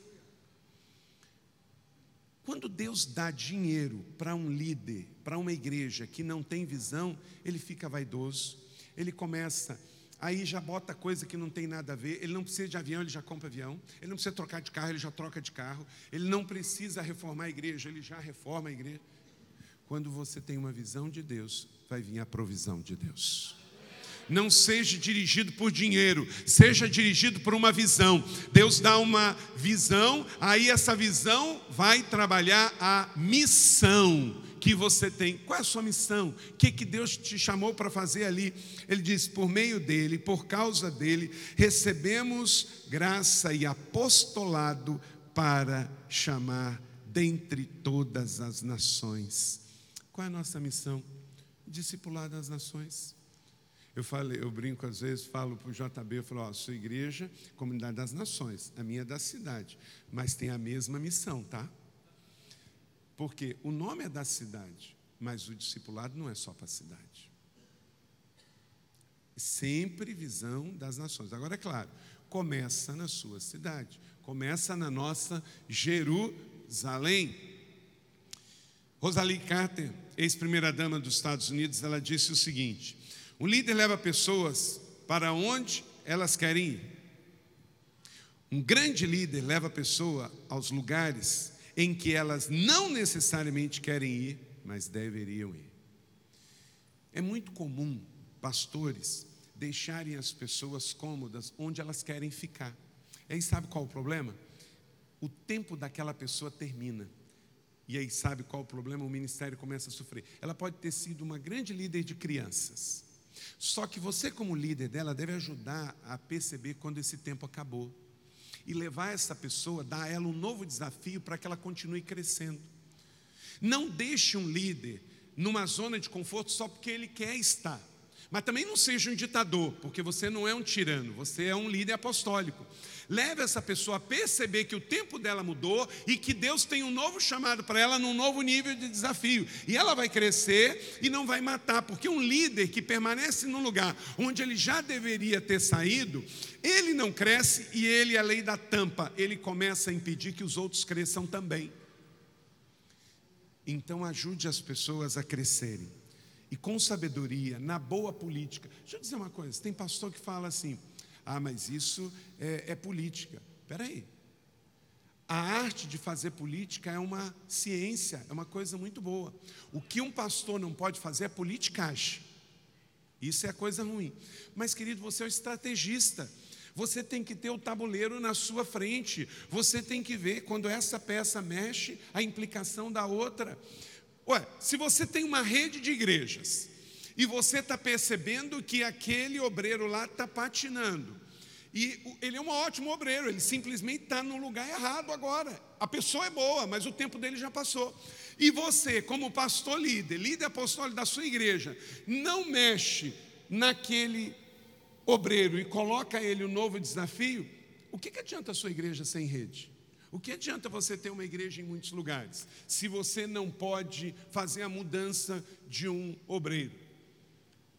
Quando Deus dá dinheiro para um líder, para uma igreja que não tem visão, ele fica vaidoso, ele começa, aí já bota coisa que não tem nada a ver, ele não precisa de avião, ele já compra avião, ele não precisa trocar de carro, ele já troca de carro, ele não precisa reformar a igreja, ele já reforma a igreja. Quando você tem uma visão de Deus, vai vir a provisão de Deus. Não seja dirigido por dinheiro, seja dirigido por uma visão. Deus dá uma visão, aí essa visão vai trabalhar a missão que você tem. Qual é a sua missão? O que, que Deus te chamou para fazer ali? Ele diz: por meio dele, por causa dele, recebemos graça e apostolado para chamar dentre todas as nações. Qual é a nossa missão? Discipular das nações. Eu falei, eu brinco às vezes, falo para o JB, eu falo, ó, sua igreja, comunidade das nações, a minha é da cidade, mas tem a mesma missão, tá? Porque o nome é da cidade, mas o discipulado não é só para a cidade. Sempre visão das nações. Agora, é claro, começa na sua cidade, começa na nossa Jerusalém. Rosalie Carter, ex-primeira-dama dos Estados Unidos, ela disse o seguinte: o líder leva pessoas para onde elas querem ir. Um grande líder leva a pessoa aos lugares em que elas não necessariamente querem ir, mas deveriam ir. É muito comum pastores deixarem as pessoas cômodas onde elas querem ficar. E aí sabe qual o problema? O tempo daquela pessoa termina. E aí sabe qual o problema? O ministério começa a sofrer. Ela pode ter sido uma grande líder de crianças. Só que você, como líder dela, deve ajudar a perceber quando esse tempo acabou e levar essa pessoa, dar a ela um novo desafio para que ela continue crescendo. Não deixe um líder numa zona de conforto só porque ele quer estar. Mas também não seja um ditador, porque você não é um tirano, você é um líder apostólico. Leve essa pessoa a perceber que o tempo dela mudou e que Deus tem um novo chamado para ela num novo nível de desafio. E ela vai crescer e não vai matar, porque um líder que permanece num lugar onde ele já deveria ter saído, ele não cresce e ele, a lei da tampa, ele começa a impedir que os outros cresçam também. Então ajude as pessoas a crescerem. E com sabedoria, na boa política. Deixa eu dizer uma coisa: tem pastor que fala assim, ah, mas isso é, é política. Espera aí. A arte de fazer política é uma ciência, é uma coisa muito boa. O que um pastor não pode fazer é politicagem. Isso é coisa ruim. Mas, querido, você é um estrategista. Você tem que ter o tabuleiro na sua frente. Você tem que ver quando essa peça mexe, a implicação da outra. Ué, se você tem uma rede de igrejas e você está percebendo que aquele obreiro lá está patinando, e ele é um ótimo obreiro, ele simplesmente está no lugar errado agora. A pessoa é boa, mas o tempo dele já passou. E você, como pastor líder, líder apostólico da sua igreja, não mexe naquele obreiro e coloca ele um novo desafio, o que, que adianta a sua igreja sem rede? O que adianta você ter uma igreja em muitos lugares, se você não pode fazer a mudança de um obreiro?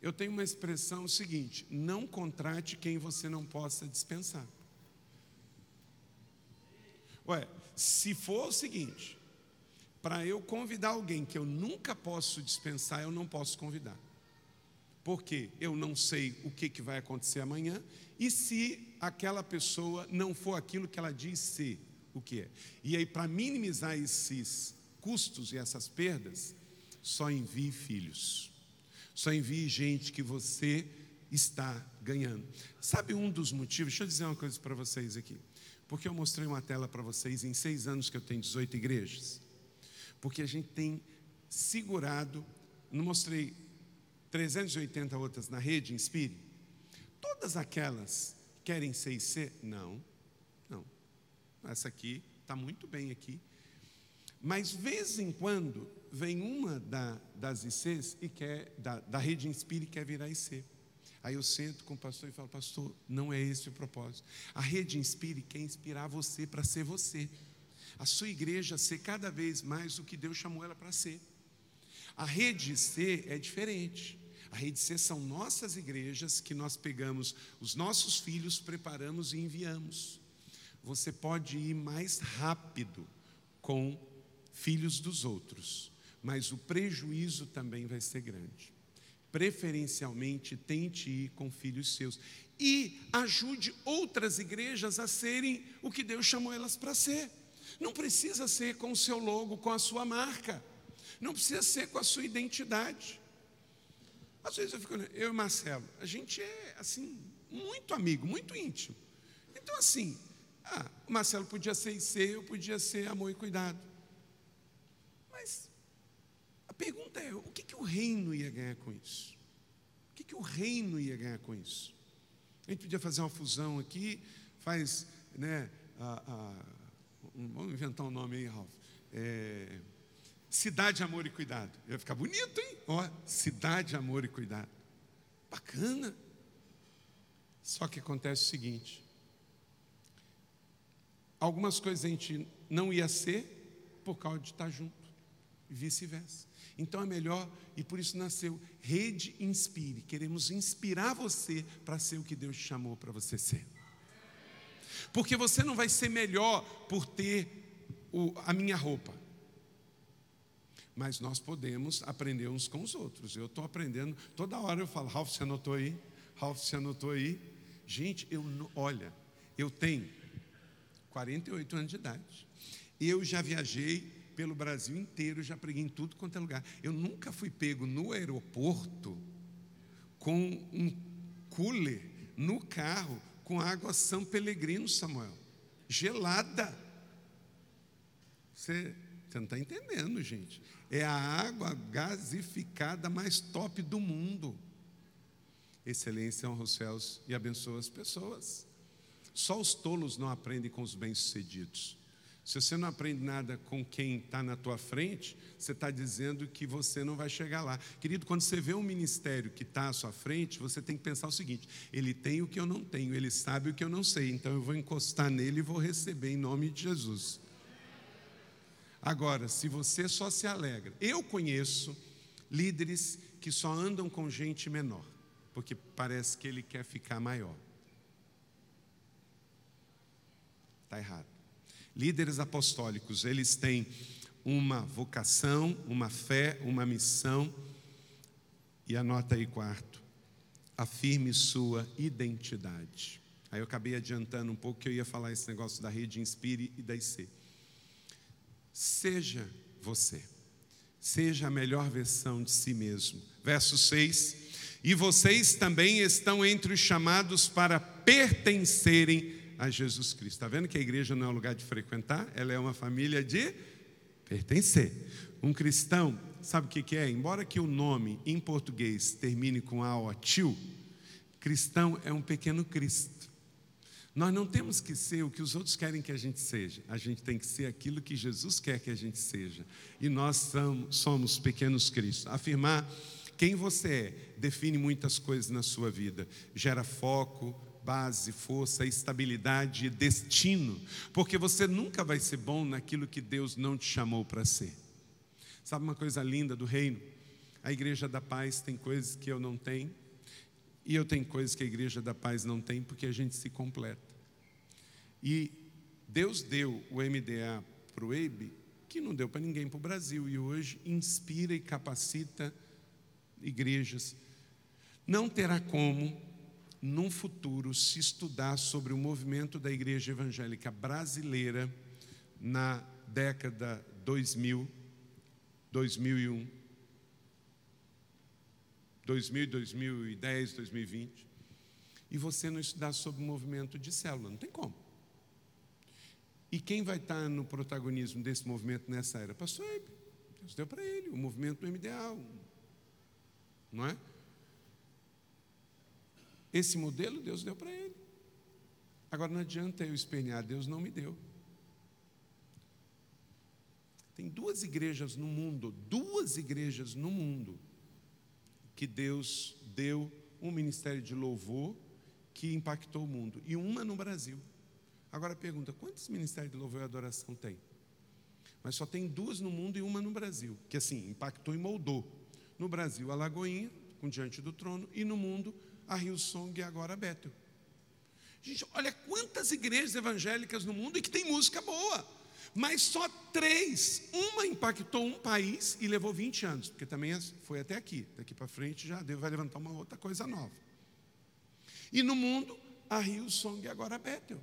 Eu tenho uma expressão seguinte: não contrate quem você não possa dispensar. Ué, se for o seguinte, para eu convidar alguém que eu nunca posso dispensar, eu não posso convidar. Porque eu não sei o que, que vai acontecer amanhã, e se aquela pessoa não for aquilo que ela diz ser, o que é. E aí, para minimizar esses custos e essas perdas, só envie filhos. Só envie gente que você está ganhando. Sabe um dos motivos? Deixa eu dizer uma coisa para vocês aqui. Porque eu mostrei uma tela para vocês em seis anos que eu tenho 18 igrejas. Porque a gente tem segurado, não mostrei 380 outras na rede, Inspire. Todas aquelas querem ser IC? Não, não. Essa aqui está muito bem aqui. Mas, vez em quando, vem uma da, das ICs e quer, da, da rede Inspire e quer virar IC. Aí eu sento com o pastor e falo, pastor, não é esse o propósito. A rede Inspire quer inspirar você para ser você. A sua igreja ser cada vez mais o que Deus chamou ela para ser. A rede C é diferente. A rede C são nossas igrejas que nós pegamos os nossos filhos, preparamos e enviamos. Você pode ir mais rápido com filhos dos outros, mas o prejuízo também vai ser grande. Preferencialmente, tente ir com filhos seus e ajude outras igrejas a serem o que Deus chamou elas para ser. Não precisa ser com o seu logo, com a sua marca, não precisa ser com a sua identidade. Às vezes eu fico, eu e Marcelo, a gente é assim, muito amigo, muito íntimo. Então, assim, ah, o Marcelo podia ser IC, eu podia ser amor e cuidado. Mas a pergunta é: o que, que o reino ia ganhar com isso? O que, que o reino ia ganhar com isso? A gente podia fazer uma fusão aqui, faz, né, a, a, um, vamos inventar um nome aí, Ralf. É, Cidade, Amor e Cuidado. Ia ficar bonito, hein? Ó, Cidade, Amor e Cuidado. Bacana. Só que acontece o seguinte: algumas coisas a gente não ia ser por causa de estar junto e vice-versa. Então é melhor, e por isso nasceu Rede Inspire. Queremos inspirar você para ser o que Deus te chamou para você ser. Porque você não vai ser melhor por ter o, a minha roupa. Mas nós podemos aprender uns com os outros. Eu estou aprendendo, toda hora eu falo, Ralph, você anotou aí? Ralph, você anotou aí? Gente, eu olha, eu tenho 48 anos de idade. Eu já viajei pelo Brasil inteiro, já preguei em tudo quanto é lugar. Eu nunca fui pego no aeroporto com um cooler no carro com água São Pelegrino, Samuel. Gelada. Você, você não está entendendo, gente. É a água gasificada mais top do mundo. Excelência honra os céus e abençoa as pessoas. Só os tolos não aprendem com os bem-sucedidos. Se você não aprende nada com quem está na tua frente, você está dizendo que você não vai chegar lá. Querido, quando você vê um ministério que está à sua frente, você tem que pensar o seguinte: ele tem o que eu não tenho, ele sabe o que eu não sei, então eu vou encostar nele e vou receber em nome de Jesus. Agora, se você só se alegra, eu conheço líderes que só andam com gente menor, porque parece que ele quer ficar maior. Está errado. Líderes apostólicos, eles têm uma vocação, uma fé, uma missão E anota aí, quarto, afirme sua identidade. Aí eu acabei adiantando um pouco que eu ia falar esse negócio da rede Inspire e da IC. Seja você, seja a melhor versão de si mesmo. Verso 6: E vocês também estão entre os chamados para pertencerem a Jesus Cristo. Está vendo que a igreja não é um lugar de frequentar, ela é uma família de pertencer. Um cristão, sabe o que é? Embora que o nome em português termine com a tio, cristão é um pequeno Cristo. Nós não temos que ser o que os outros querem que a gente seja, a gente tem que ser aquilo que Jesus quer que a gente seja. E nós somos pequenos Cristos. Afirmar quem você é define muitas coisas na sua vida, gera foco, base, força, estabilidade e destino, porque você nunca vai ser bom naquilo que Deus não te chamou para ser. Sabe uma coisa linda do reino? A igreja da paz tem coisas que eu não tenho, e eu tenho coisas que a igreja da paz não tem, porque a gente se completa. E Deus deu o MDA para o EIB, que não deu para ninguém para o Brasil, e hoje inspira e capacita igrejas. Não terá como, num futuro, se estudar sobre o movimento da igreja evangélica brasileira na década 2000, 2001 2000, 2010, 2020, e você não estudar sobre o movimento de célula, não tem como. E quem vai estar no protagonismo desse movimento nessa era? Pastor Ebe. Deus deu para ele, o movimento do MDA, não é? Esse modelo Deus deu para ele. Agora não adianta eu espernear, Deus não me deu. Tem duas igrejas no mundo, duas igrejas no mundo que Deus deu um ministério de louvor que impactou o mundo, e uma no Brasil. Agora pergunta: quantos ministérios de louvor e adoração tem? Mas só tem duas no mundo e uma no Brasil, que assim, impactou e moldou. No Brasil, a Lagoinha, com Diante do Trono, e no mundo, a Rio Song e agora a Bethel. Gente, olha quantas igrejas evangélicas no mundo e que tem música boa mas só três. Uma impactou um país e levou 20 anos, porque também é, foi até aqui. Daqui para frente já vai levantar uma outra coisa nova. E no mundo, a Rio Song e agora a Bethel.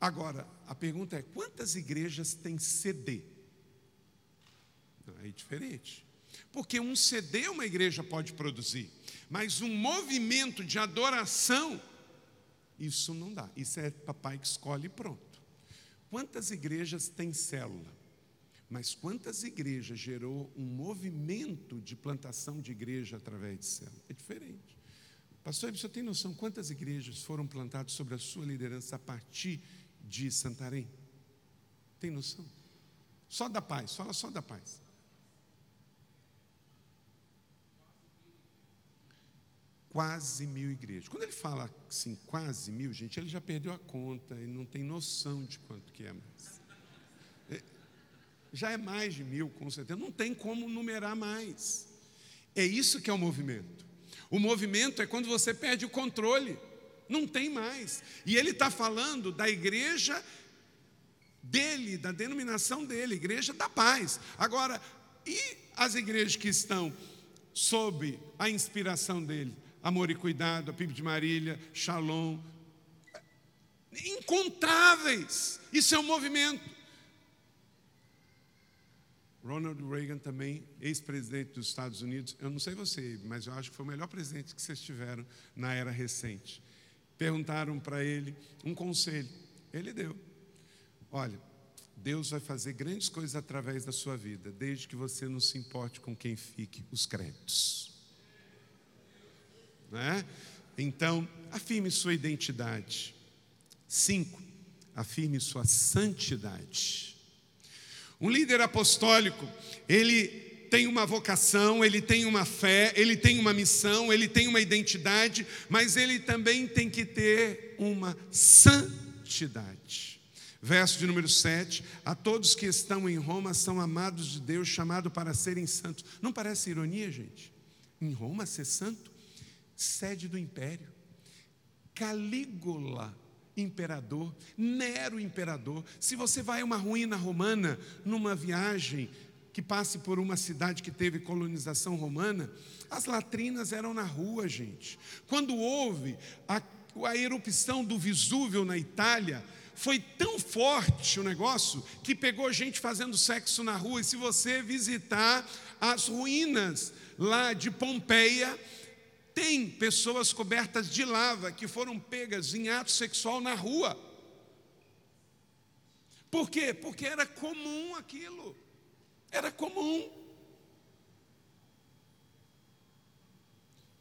Agora, a pergunta é: quantas igrejas têm CD? É diferente. Porque um CD uma igreja pode produzir, mas um movimento de adoração, isso não dá. Isso é papai que escolhe e pronto. Quantas igrejas têm célula? Mas quantas igrejas gerou um movimento de plantação de igreja através de célula? É diferente. Pastor, você tem noção quantas igrejas foram plantadas sobre a sua liderança a partir de Santarém? Tem noção? Só da paz, fala só da paz. Quase mil igrejas. Quando ele fala assim, quase mil, gente, ele já perdeu a conta e não tem noção de quanto que é mais. É, já é mais de mil, com certeza. Não tem como numerar mais. É isso que é o movimento. O movimento é quando você perde o controle. Não tem mais. E ele está falando da igreja dele, da denominação dele, igreja da paz. Agora, e as igrejas que estão sob a inspiração dele? Amor e Cuidado, a PIB de Marília, Shalom. Incontáveis. Isso é um movimento. Ronald Reagan também, ex-presidente dos Estados Unidos, eu não sei você, mas eu acho que foi o melhor presidente que vocês tiveram na era recente. Perguntaram para ele um conselho, ele deu. Olha, Deus vai fazer grandes coisas através da sua vida, desde que você não se importe com quem fique os créditos. Né? Então, afirme sua identidade. Cinco, afirme sua santidade. Um líder apostólico, ele tem uma vocação, ele tem uma fé, ele tem uma missão, ele tem uma identidade, mas ele também tem que ter uma santidade. Verso de número 7: A todos que estão em Roma são amados de Deus, chamados para serem santos. Não parece ironia, gente? Em Roma ser santo? Sede do império. Calígula, imperador, Nero, imperador. Se você vai a uma ruína romana numa viagem que passe por uma cidade que teve colonização romana, as latrinas eram na rua, gente. Quando houve a, a erupção do Vesúvio na Itália, foi tão forte o negócio que pegou gente fazendo sexo na rua. E se você visitar as ruínas lá de Pompeia, tem pessoas cobertas de lava que foram pegas em ato sexual na rua. Por quê? Porque era comum aquilo. Era comum.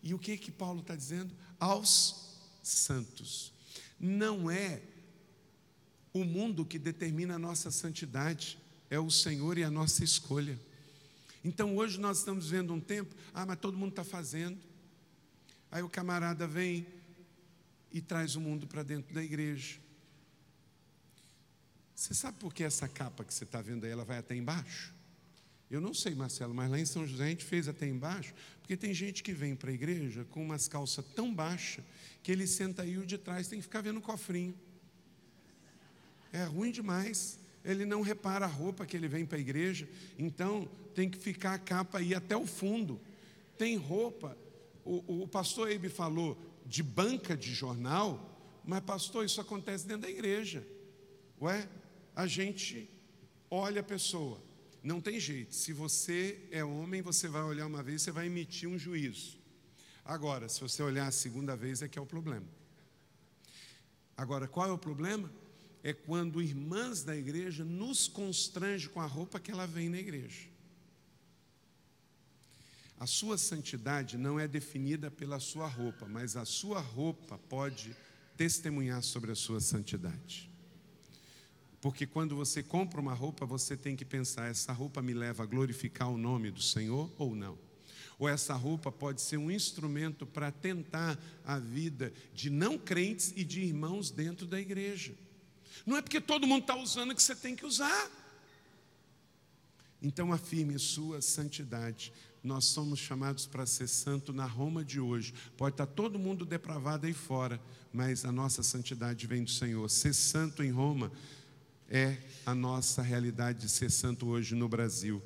E o que que Paulo está dizendo? Aos santos. Não é o mundo que determina a nossa santidade, é o Senhor e a nossa escolha. Então hoje nós estamos vendo um tempo, ah, mas todo mundo está fazendo. Aí o camarada vem e traz o mundo para dentro da igreja. Você sabe por que essa capa que você está vendo aí, ela vai até embaixo? Eu não sei, Marcelo, mas lá em São José a gente fez até embaixo, porque tem gente que vem para a igreja com umas calças tão baixas que ele senta aí o de trás tem que ficar vendo o cofrinho. É ruim demais. Ele não repara a roupa que ele vem para a igreja, então tem que ficar a capa aí até o fundo. Tem roupa. O, o pastor Eibe falou de banca de jornal, mas pastor, isso acontece dentro da igreja. Ué, a gente olha a pessoa, não tem jeito. Se você é homem, você vai olhar uma vez, você vai emitir um juízo. Agora, se você olhar a segunda vez, é que é o problema. Agora, qual é o problema? É quando irmãs da igreja nos constrange com a roupa que ela vem na igreja. A sua santidade não é definida pela sua roupa, mas a sua roupa pode testemunhar sobre a sua santidade. Porque quando você compra uma roupa, você tem que pensar: essa roupa me leva a glorificar o nome do Senhor ou não? Ou essa roupa pode ser um instrumento para tentar a vida de não crentes e de irmãos dentro da igreja. Não é porque todo mundo está usando que você tem que usar. Então afirme sua santidade. Nós somos chamados para ser santo na Roma de hoje. Pode estar todo mundo depravado aí fora, mas a nossa santidade vem do Senhor. Ser santo em Roma é a nossa realidade de ser santo hoje no Brasil.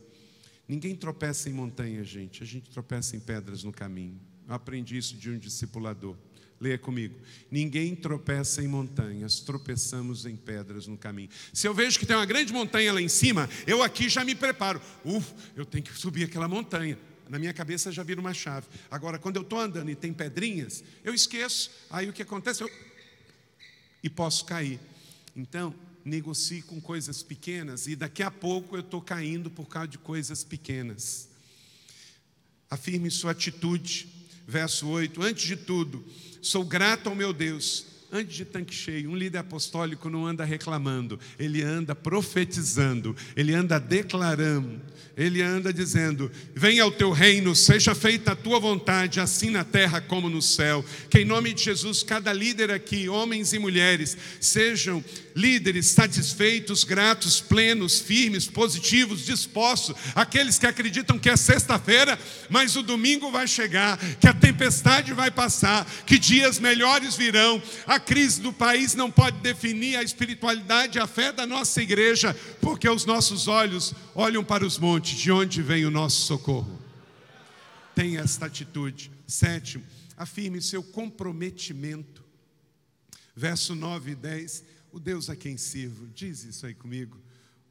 Ninguém tropeça em montanha, gente, a gente tropeça em pedras no caminho. Eu aprendi isso de um discipulador. Leia comigo. Ninguém tropeça em montanhas, tropeçamos em pedras no caminho. Se eu vejo que tem uma grande montanha lá em cima, eu aqui já me preparo. Uf, eu tenho que subir aquela montanha. Na minha cabeça já vira uma chave. Agora, quando eu estou andando e tem pedrinhas, eu esqueço. Aí o que acontece? Eu... E posso cair. Então, negocie com coisas pequenas e daqui a pouco eu estou caindo por causa de coisas pequenas. Afirme sua atitude. Verso 8: Antes de tudo, sou grato ao meu Deus. Antes de tanque cheio, um líder apostólico não anda reclamando, ele anda profetizando, ele anda declarando, ele anda dizendo: Venha ao teu reino, seja feita a tua vontade, assim na terra como no céu. Que em nome de Jesus, cada líder aqui, homens e mulheres, sejam líderes satisfeitos, gratos, plenos, firmes, positivos, dispostos, aqueles que acreditam que é sexta-feira, mas o domingo vai chegar, que a tempestade vai passar, que dias melhores virão. A crise do país não pode definir a espiritualidade, a fé da nossa igreja, porque os nossos olhos olham para os montes, de onde vem o nosso socorro. Tenha esta atitude. Sétimo, afirme seu comprometimento. Verso 9 e 10 o Deus a quem sirvo, diz isso aí comigo.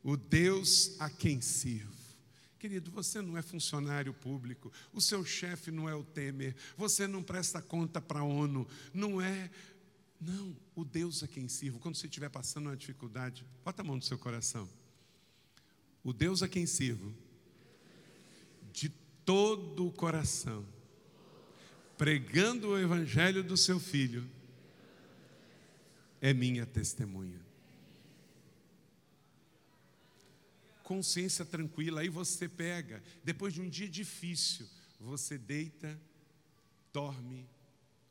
O Deus a quem sirvo. Querido, você não é funcionário público, o seu chefe não é o Temer, você não presta conta para a ONU, não é. Não, o Deus a quem sirvo. Quando você estiver passando uma dificuldade, bota a mão no seu coração. O Deus a quem sirvo, de todo o coração, pregando o Evangelho do seu Filho é minha testemunha. Consciência tranquila, aí você pega, depois de um dia difícil, você deita, dorme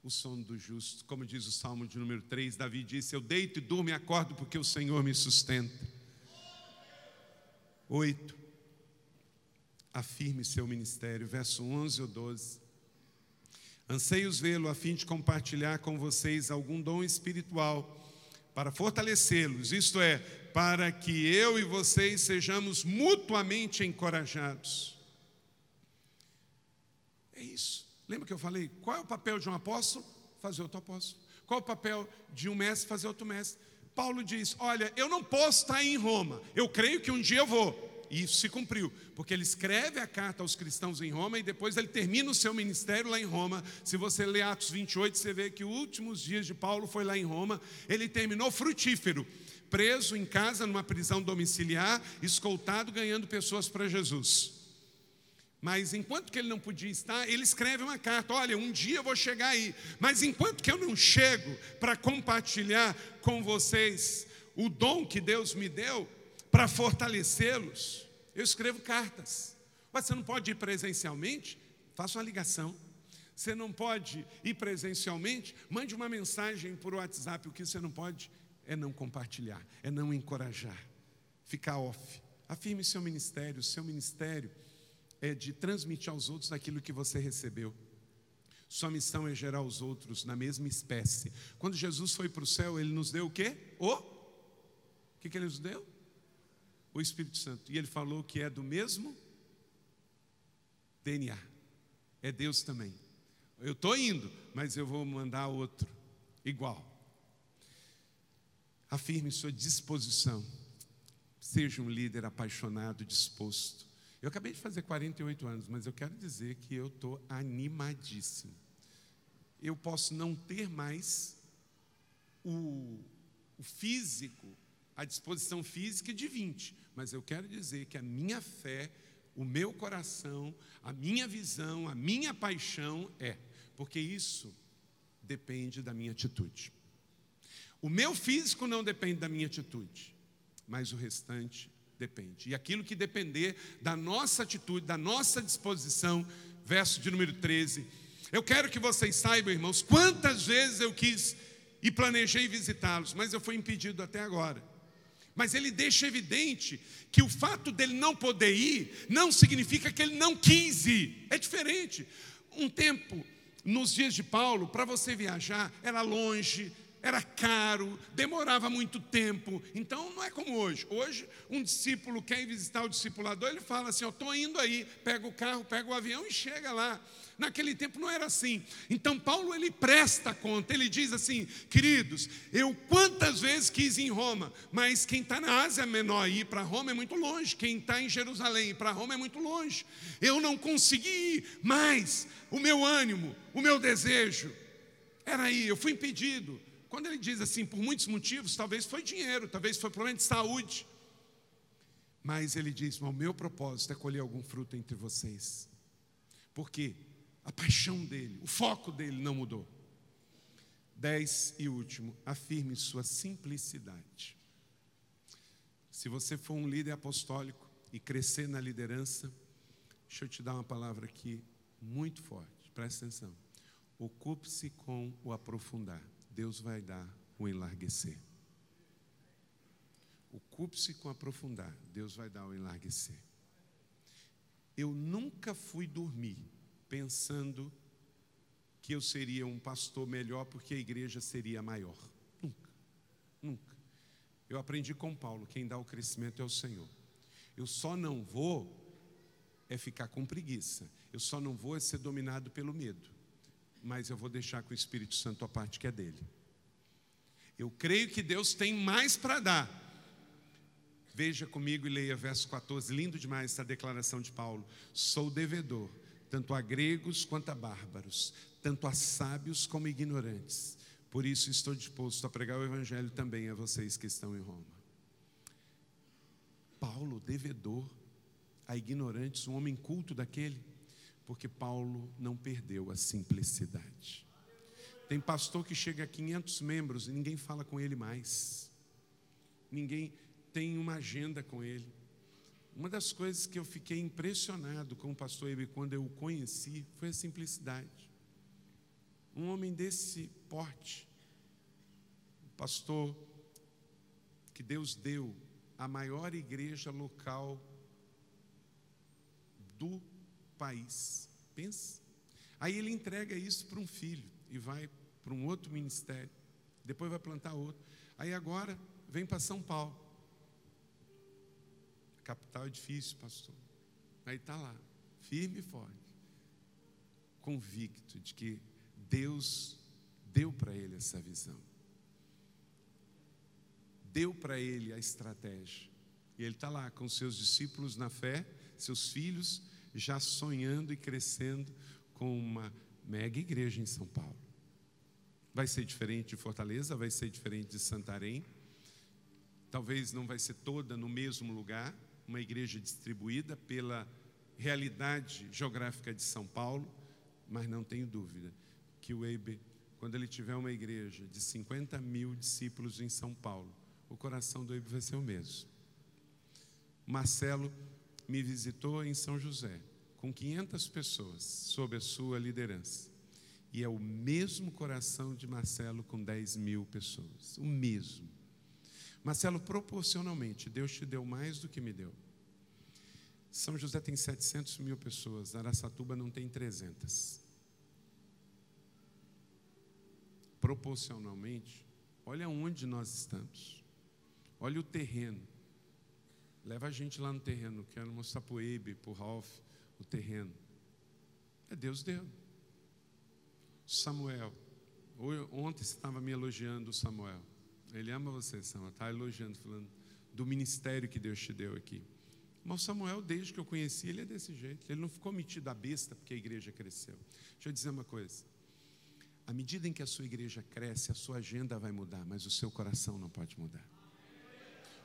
o sono do justo. Como diz o Salmo de número 3, Davi disse: Eu deito e durmo e acordo porque o Senhor me sustenta. Oito. Afirme seu ministério, verso 11 ou 12. Anseios vê-lo a fim de compartilhar com vocês algum dom espiritual para fortalecê-los, isto é, para que eu e vocês sejamos mutuamente encorajados. É isso. Lembra que eu falei? Qual é o papel de um apóstolo? Fazer outro apóstolo. Qual é o papel de um mestre? Fazer outro mestre. Paulo diz: Olha, eu não posso estar em Roma. Eu creio que um dia eu vou. E isso se cumpriu, porque ele escreve a carta aos cristãos em Roma e depois ele termina o seu ministério lá em Roma. Se você ler Atos 28, você vê que os últimos dias de Paulo foi lá em Roma. Ele terminou frutífero, preso em casa, numa prisão domiciliar, escoltado, ganhando pessoas para Jesus. Mas enquanto que ele não podia estar, ele escreve uma carta: olha, um dia eu vou chegar aí. Mas enquanto que eu não chego para compartilhar com vocês o dom que Deus me deu, para fortalecê-los, eu escrevo cartas. Mas você não pode ir presencialmente? Faça uma ligação. Você não pode ir presencialmente? Mande uma mensagem por WhatsApp. O que você não pode é não compartilhar, é não encorajar, ficar off. Afirme seu ministério. Seu ministério é de transmitir aos outros aquilo que você recebeu. Sua missão é gerar os outros na mesma espécie. Quando Jesus foi para o céu, ele nos deu o quê? O? O que, que ele nos deu? O Espírito Santo. E ele falou que é do mesmo DNA. É Deus também. Eu estou indo, mas eu vou mandar outro igual. Afirme sua disposição. Seja um líder apaixonado, disposto. Eu acabei de fazer 48 anos, mas eu quero dizer que eu estou animadíssimo. Eu posso não ter mais o, o físico a disposição física de 20, mas eu quero dizer que a minha fé, o meu coração, a minha visão, a minha paixão é, porque isso depende da minha atitude. O meu físico não depende da minha atitude, mas o restante depende. E aquilo que depender da nossa atitude, da nossa disposição, verso de número 13. Eu quero que vocês saibam, irmãos, quantas vezes eu quis e planejei visitá-los, mas eu fui impedido até agora. Mas ele deixa evidente que o fato dele não poder ir não significa que ele não quis ir. É diferente. Um tempo, nos dias de Paulo, para você viajar, era longe, era caro, demorava muito tempo. Então não é como hoje. Hoje, um discípulo quer ir visitar o discipulador, ele fala assim: Eu estou indo aí, pega o carro, pega o avião e chega lá. Naquele tempo não era assim. Então Paulo ele presta conta, ele diz assim: queridos, eu quantas vezes quis ir em Roma, mas quem está na Ásia Menor ir para Roma é muito longe, quem está em Jerusalém ir para Roma é muito longe. Eu não consegui ir, mas o meu ânimo, o meu desejo era aí, eu fui impedido. Quando ele diz assim, por muitos motivos, talvez foi dinheiro, talvez foi problema de saúde. Mas ele diz: o meu propósito é colher algum fruto entre vocês. Por quê? A paixão dele, o foco dele não mudou. Dez e último, afirme sua simplicidade. Se você for um líder apostólico e crescer na liderança, deixa eu te dar uma palavra aqui muito forte, presta atenção. Ocupe-se com o aprofundar, Deus vai dar o enlarguecer. Ocupe-se com aprofundar, Deus vai dar o enlarguecer. Eu nunca fui dormir pensando que eu seria um pastor melhor porque a igreja seria maior. Nunca, nunca. Eu aprendi com Paulo: quem dá o crescimento é o Senhor. Eu só não vou é ficar com preguiça. Eu só não vou é ser dominado pelo medo. Mas eu vou deixar com o Espírito Santo a parte que é dele. Eu creio que Deus tem mais para dar. Veja comigo e leia verso 14, lindo demais essa declaração de Paulo. Sou devedor tanto a gregos quanto a bárbaros, tanto a sábios como ignorantes. Por isso estou disposto a pregar o evangelho também a vocês que estão em Roma. Paulo, devedor a ignorantes, um homem culto daquele, porque Paulo não perdeu a simplicidade. Tem pastor que chega a 500 membros e ninguém fala com ele mais. Ninguém tem uma agenda com ele. Uma das coisas que eu fiquei impressionado com o pastor Ebe quando eu o conheci foi a simplicidade. Um homem desse porte, pastor que Deus deu a maior igreja local do país. Pensa. Aí ele entrega isso para um filho e vai para um outro ministério. Depois vai plantar outro. Aí agora vem para São Paulo. Capital é difícil, pastor. Aí está lá, firme e forte, convicto de que Deus deu para ele essa visão, deu para ele a estratégia. E ele está lá com seus discípulos na fé, seus filhos, já sonhando e crescendo com uma mega igreja em São Paulo. Vai ser diferente de Fortaleza, vai ser diferente de Santarém. Talvez não vai ser toda no mesmo lugar, uma igreja distribuída pela realidade geográfica de São Paulo, mas não tenho dúvida que o EIB, quando ele tiver uma igreja de 50 mil discípulos em São Paulo, o coração do EIB vai ser o mesmo. Marcelo me visitou em São José, com 500 pessoas sob a sua liderança. E é o mesmo coração de Marcelo com 10 mil pessoas. O mesmo. Marcelo, proporcionalmente, Deus te deu mais do que me deu. São José tem 700 mil pessoas, Araçatuba não tem 300. Proporcionalmente, olha onde nós estamos. Olha o terreno. Leva a gente lá no terreno. Quero mostrar para o Eibe, para o Ralph, o terreno. É Deus deu. Samuel. Ontem você estava me elogiando Samuel. Ele ama você, Samuel. Está elogiando, falando do ministério que Deus te deu aqui. Mas Samuel, desde que eu conheci, ele é desse jeito. Ele não ficou metido a besta porque a igreja cresceu. Deixa eu dizer uma coisa. À medida em que a sua igreja cresce, a sua agenda vai mudar, mas o seu coração não pode mudar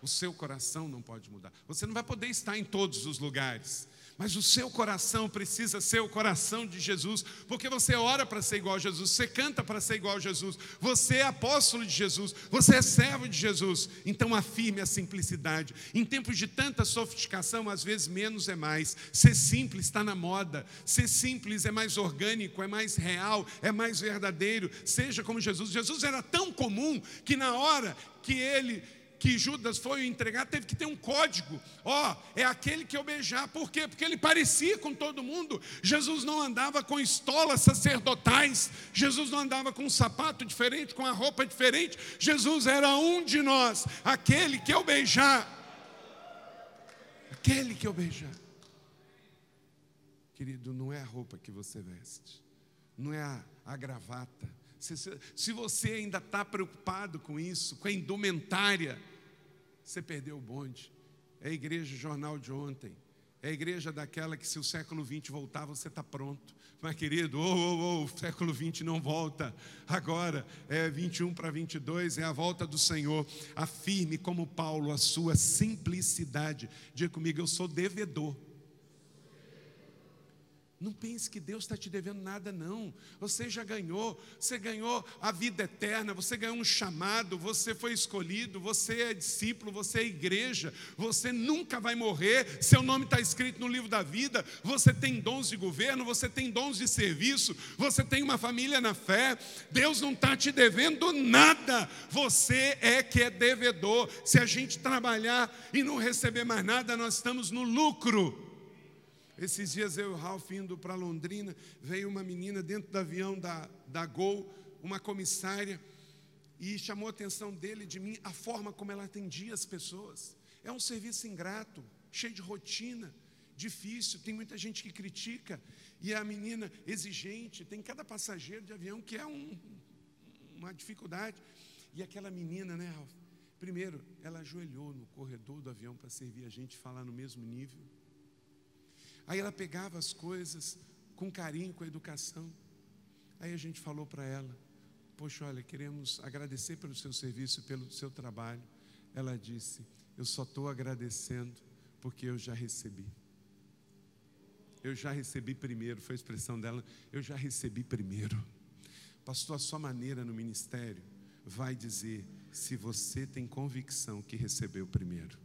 o seu coração não pode mudar. Você não vai poder estar em todos os lugares, mas o seu coração precisa ser o coração de Jesus, porque você ora para ser igual a Jesus, você canta para ser igual a Jesus, você é apóstolo de Jesus, você é servo de Jesus. Então afirme a simplicidade. Em tempos de tanta sofisticação, às vezes menos é mais. Ser simples está na moda. Ser simples é mais orgânico, é mais real, é mais verdadeiro. Seja como Jesus. Jesus era tão comum que na hora que ele que Judas foi entregar, teve que ter um código. Ó, oh, é aquele que eu beijar. Por quê? Porque ele parecia com todo mundo. Jesus não andava com estolas sacerdotais. Jesus não andava com um sapato diferente, com a roupa diferente. Jesus era um de nós, aquele que eu beijar. Aquele que eu beijar. Querido, não é a roupa que você veste, não é a, a gravata, se, se você ainda está preocupado com isso, com a indumentária, você perdeu o bonde. É a igreja jornal de ontem. É a igreja daquela que, se o século XX voltar, você está pronto. Mas, querido, oh, oh, oh, o século XX não volta. Agora é 21 para 22, é a volta do Senhor. Afirme, como Paulo, a sua simplicidade. Diga comigo, eu sou devedor. Não pense que Deus está te devendo nada, não. Você já ganhou, você ganhou a vida eterna, você ganhou um chamado, você foi escolhido, você é discípulo, você é igreja, você nunca vai morrer, seu nome está escrito no livro da vida, você tem dons de governo, você tem dons de serviço, você tem uma família na fé. Deus não está te devendo nada, você é que é devedor. Se a gente trabalhar e não receber mais nada, nós estamos no lucro. Esses dias eu e o Ralph indo para Londrina, veio uma menina dentro do avião da, da Gol, uma comissária, e chamou a atenção dele de mim a forma como ela atendia as pessoas. É um serviço ingrato, cheio de rotina, difícil, tem muita gente que critica, e a menina exigente, tem cada passageiro de avião que é um, uma dificuldade. E aquela menina, né, Ralph? Primeiro, ela ajoelhou no corredor do avião para servir a gente, falar no mesmo nível. Aí ela pegava as coisas com carinho, com educação. Aí a gente falou para ela: Poxa, olha, queremos agradecer pelo seu serviço, pelo seu trabalho. Ela disse: Eu só estou agradecendo porque eu já recebi. Eu já recebi primeiro, foi a expressão dela. Eu já recebi primeiro. Pastor, a sua maneira no ministério vai dizer se você tem convicção que recebeu primeiro,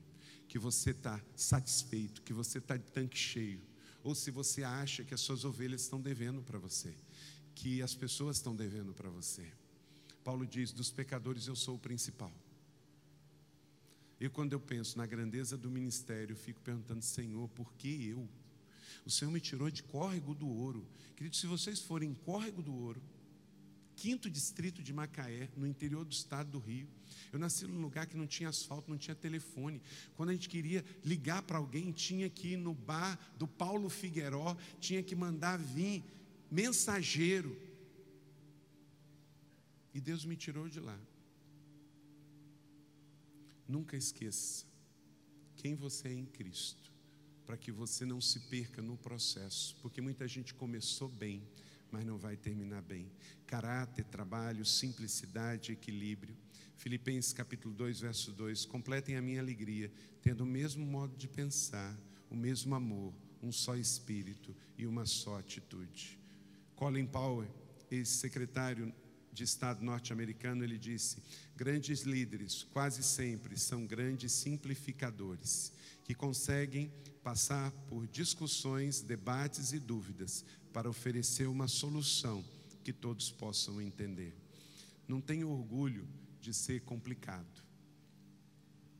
que você está satisfeito, que você está de tanque cheio, ou se você acha que as suas ovelhas estão devendo para você, que as pessoas estão devendo para você. Paulo diz: dos pecadores eu sou o principal. E quando eu penso na grandeza do ministério, fico perguntando, Senhor, por que eu? O Senhor me tirou de córrego do ouro. Querido, se vocês forem córrego do ouro, quinto distrito de Macaé, no interior do estado do Rio. Eu nasci num lugar que não tinha asfalto, não tinha telefone. Quando a gente queria ligar para alguém, tinha que ir no bar do Paulo Figueiró, tinha que mandar vir mensageiro. E Deus me tirou de lá. Nunca esqueça quem você é em Cristo, para que você não se perca no processo, porque muita gente começou bem, mas não vai terminar bem. Caráter, trabalho, simplicidade, equilíbrio. Filipenses capítulo 2, verso 2: Completem a minha alegria, tendo o mesmo modo de pensar, o mesmo amor, um só espírito e uma só atitude. Colin Powell, ex-secretário de Estado norte-americano, ele disse: grandes líderes quase sempre são grandes simplificadores, que conseguem passar por discussões, debates e dúvidas para oferecer uma solução que todos possam entender. Não tenha orgulho de ser complicado.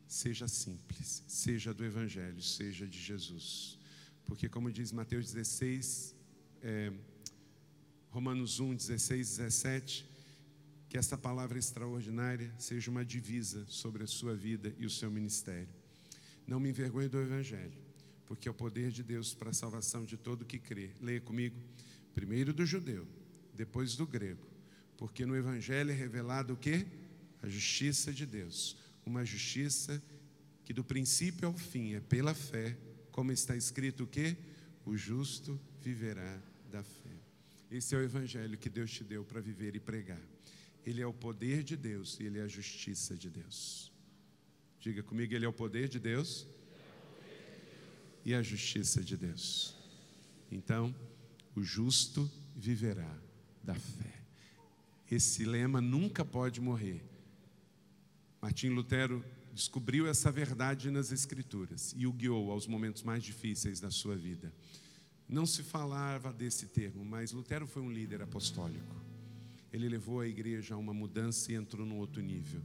Seja simples, seja do Evangelho, seja de Jesus. Porque, como diz Mateus 16, é, Romanos 1, 16, 17, que essa palavra extraordinária seja uma divisa sobre a sua vida e o seu ministério. Não me envergonhe do Evangelho, porque é o poder de Deus para a salvação de todo que crê. Leia comigo. Primeiro do judeu, depois do grego. Porque no Evangelho é revelado o que? A justiça de Deus. Uma justiça que do princípio ao fim é pela fé, como está escrito o que? O justo viverá da fé. Esse é o Evangelho que Deus te deu para viver e pregar. Ele é o poder de Deus e Ele é a justiça de Deus. Diga comigo, Ele é o poder de Deus e a justiça de Deus. Então, o justo viverá da fé. Esse lema nunca pode morrer. Martim Lutero descobriu essa verdade nas Escrituras e o guiou aos momentos mais difíceis da sua vida. Não se falava desse termo, mas Lutero foi um líder apostólico ele levou a igreja a uma mudança e entrou num outro nível.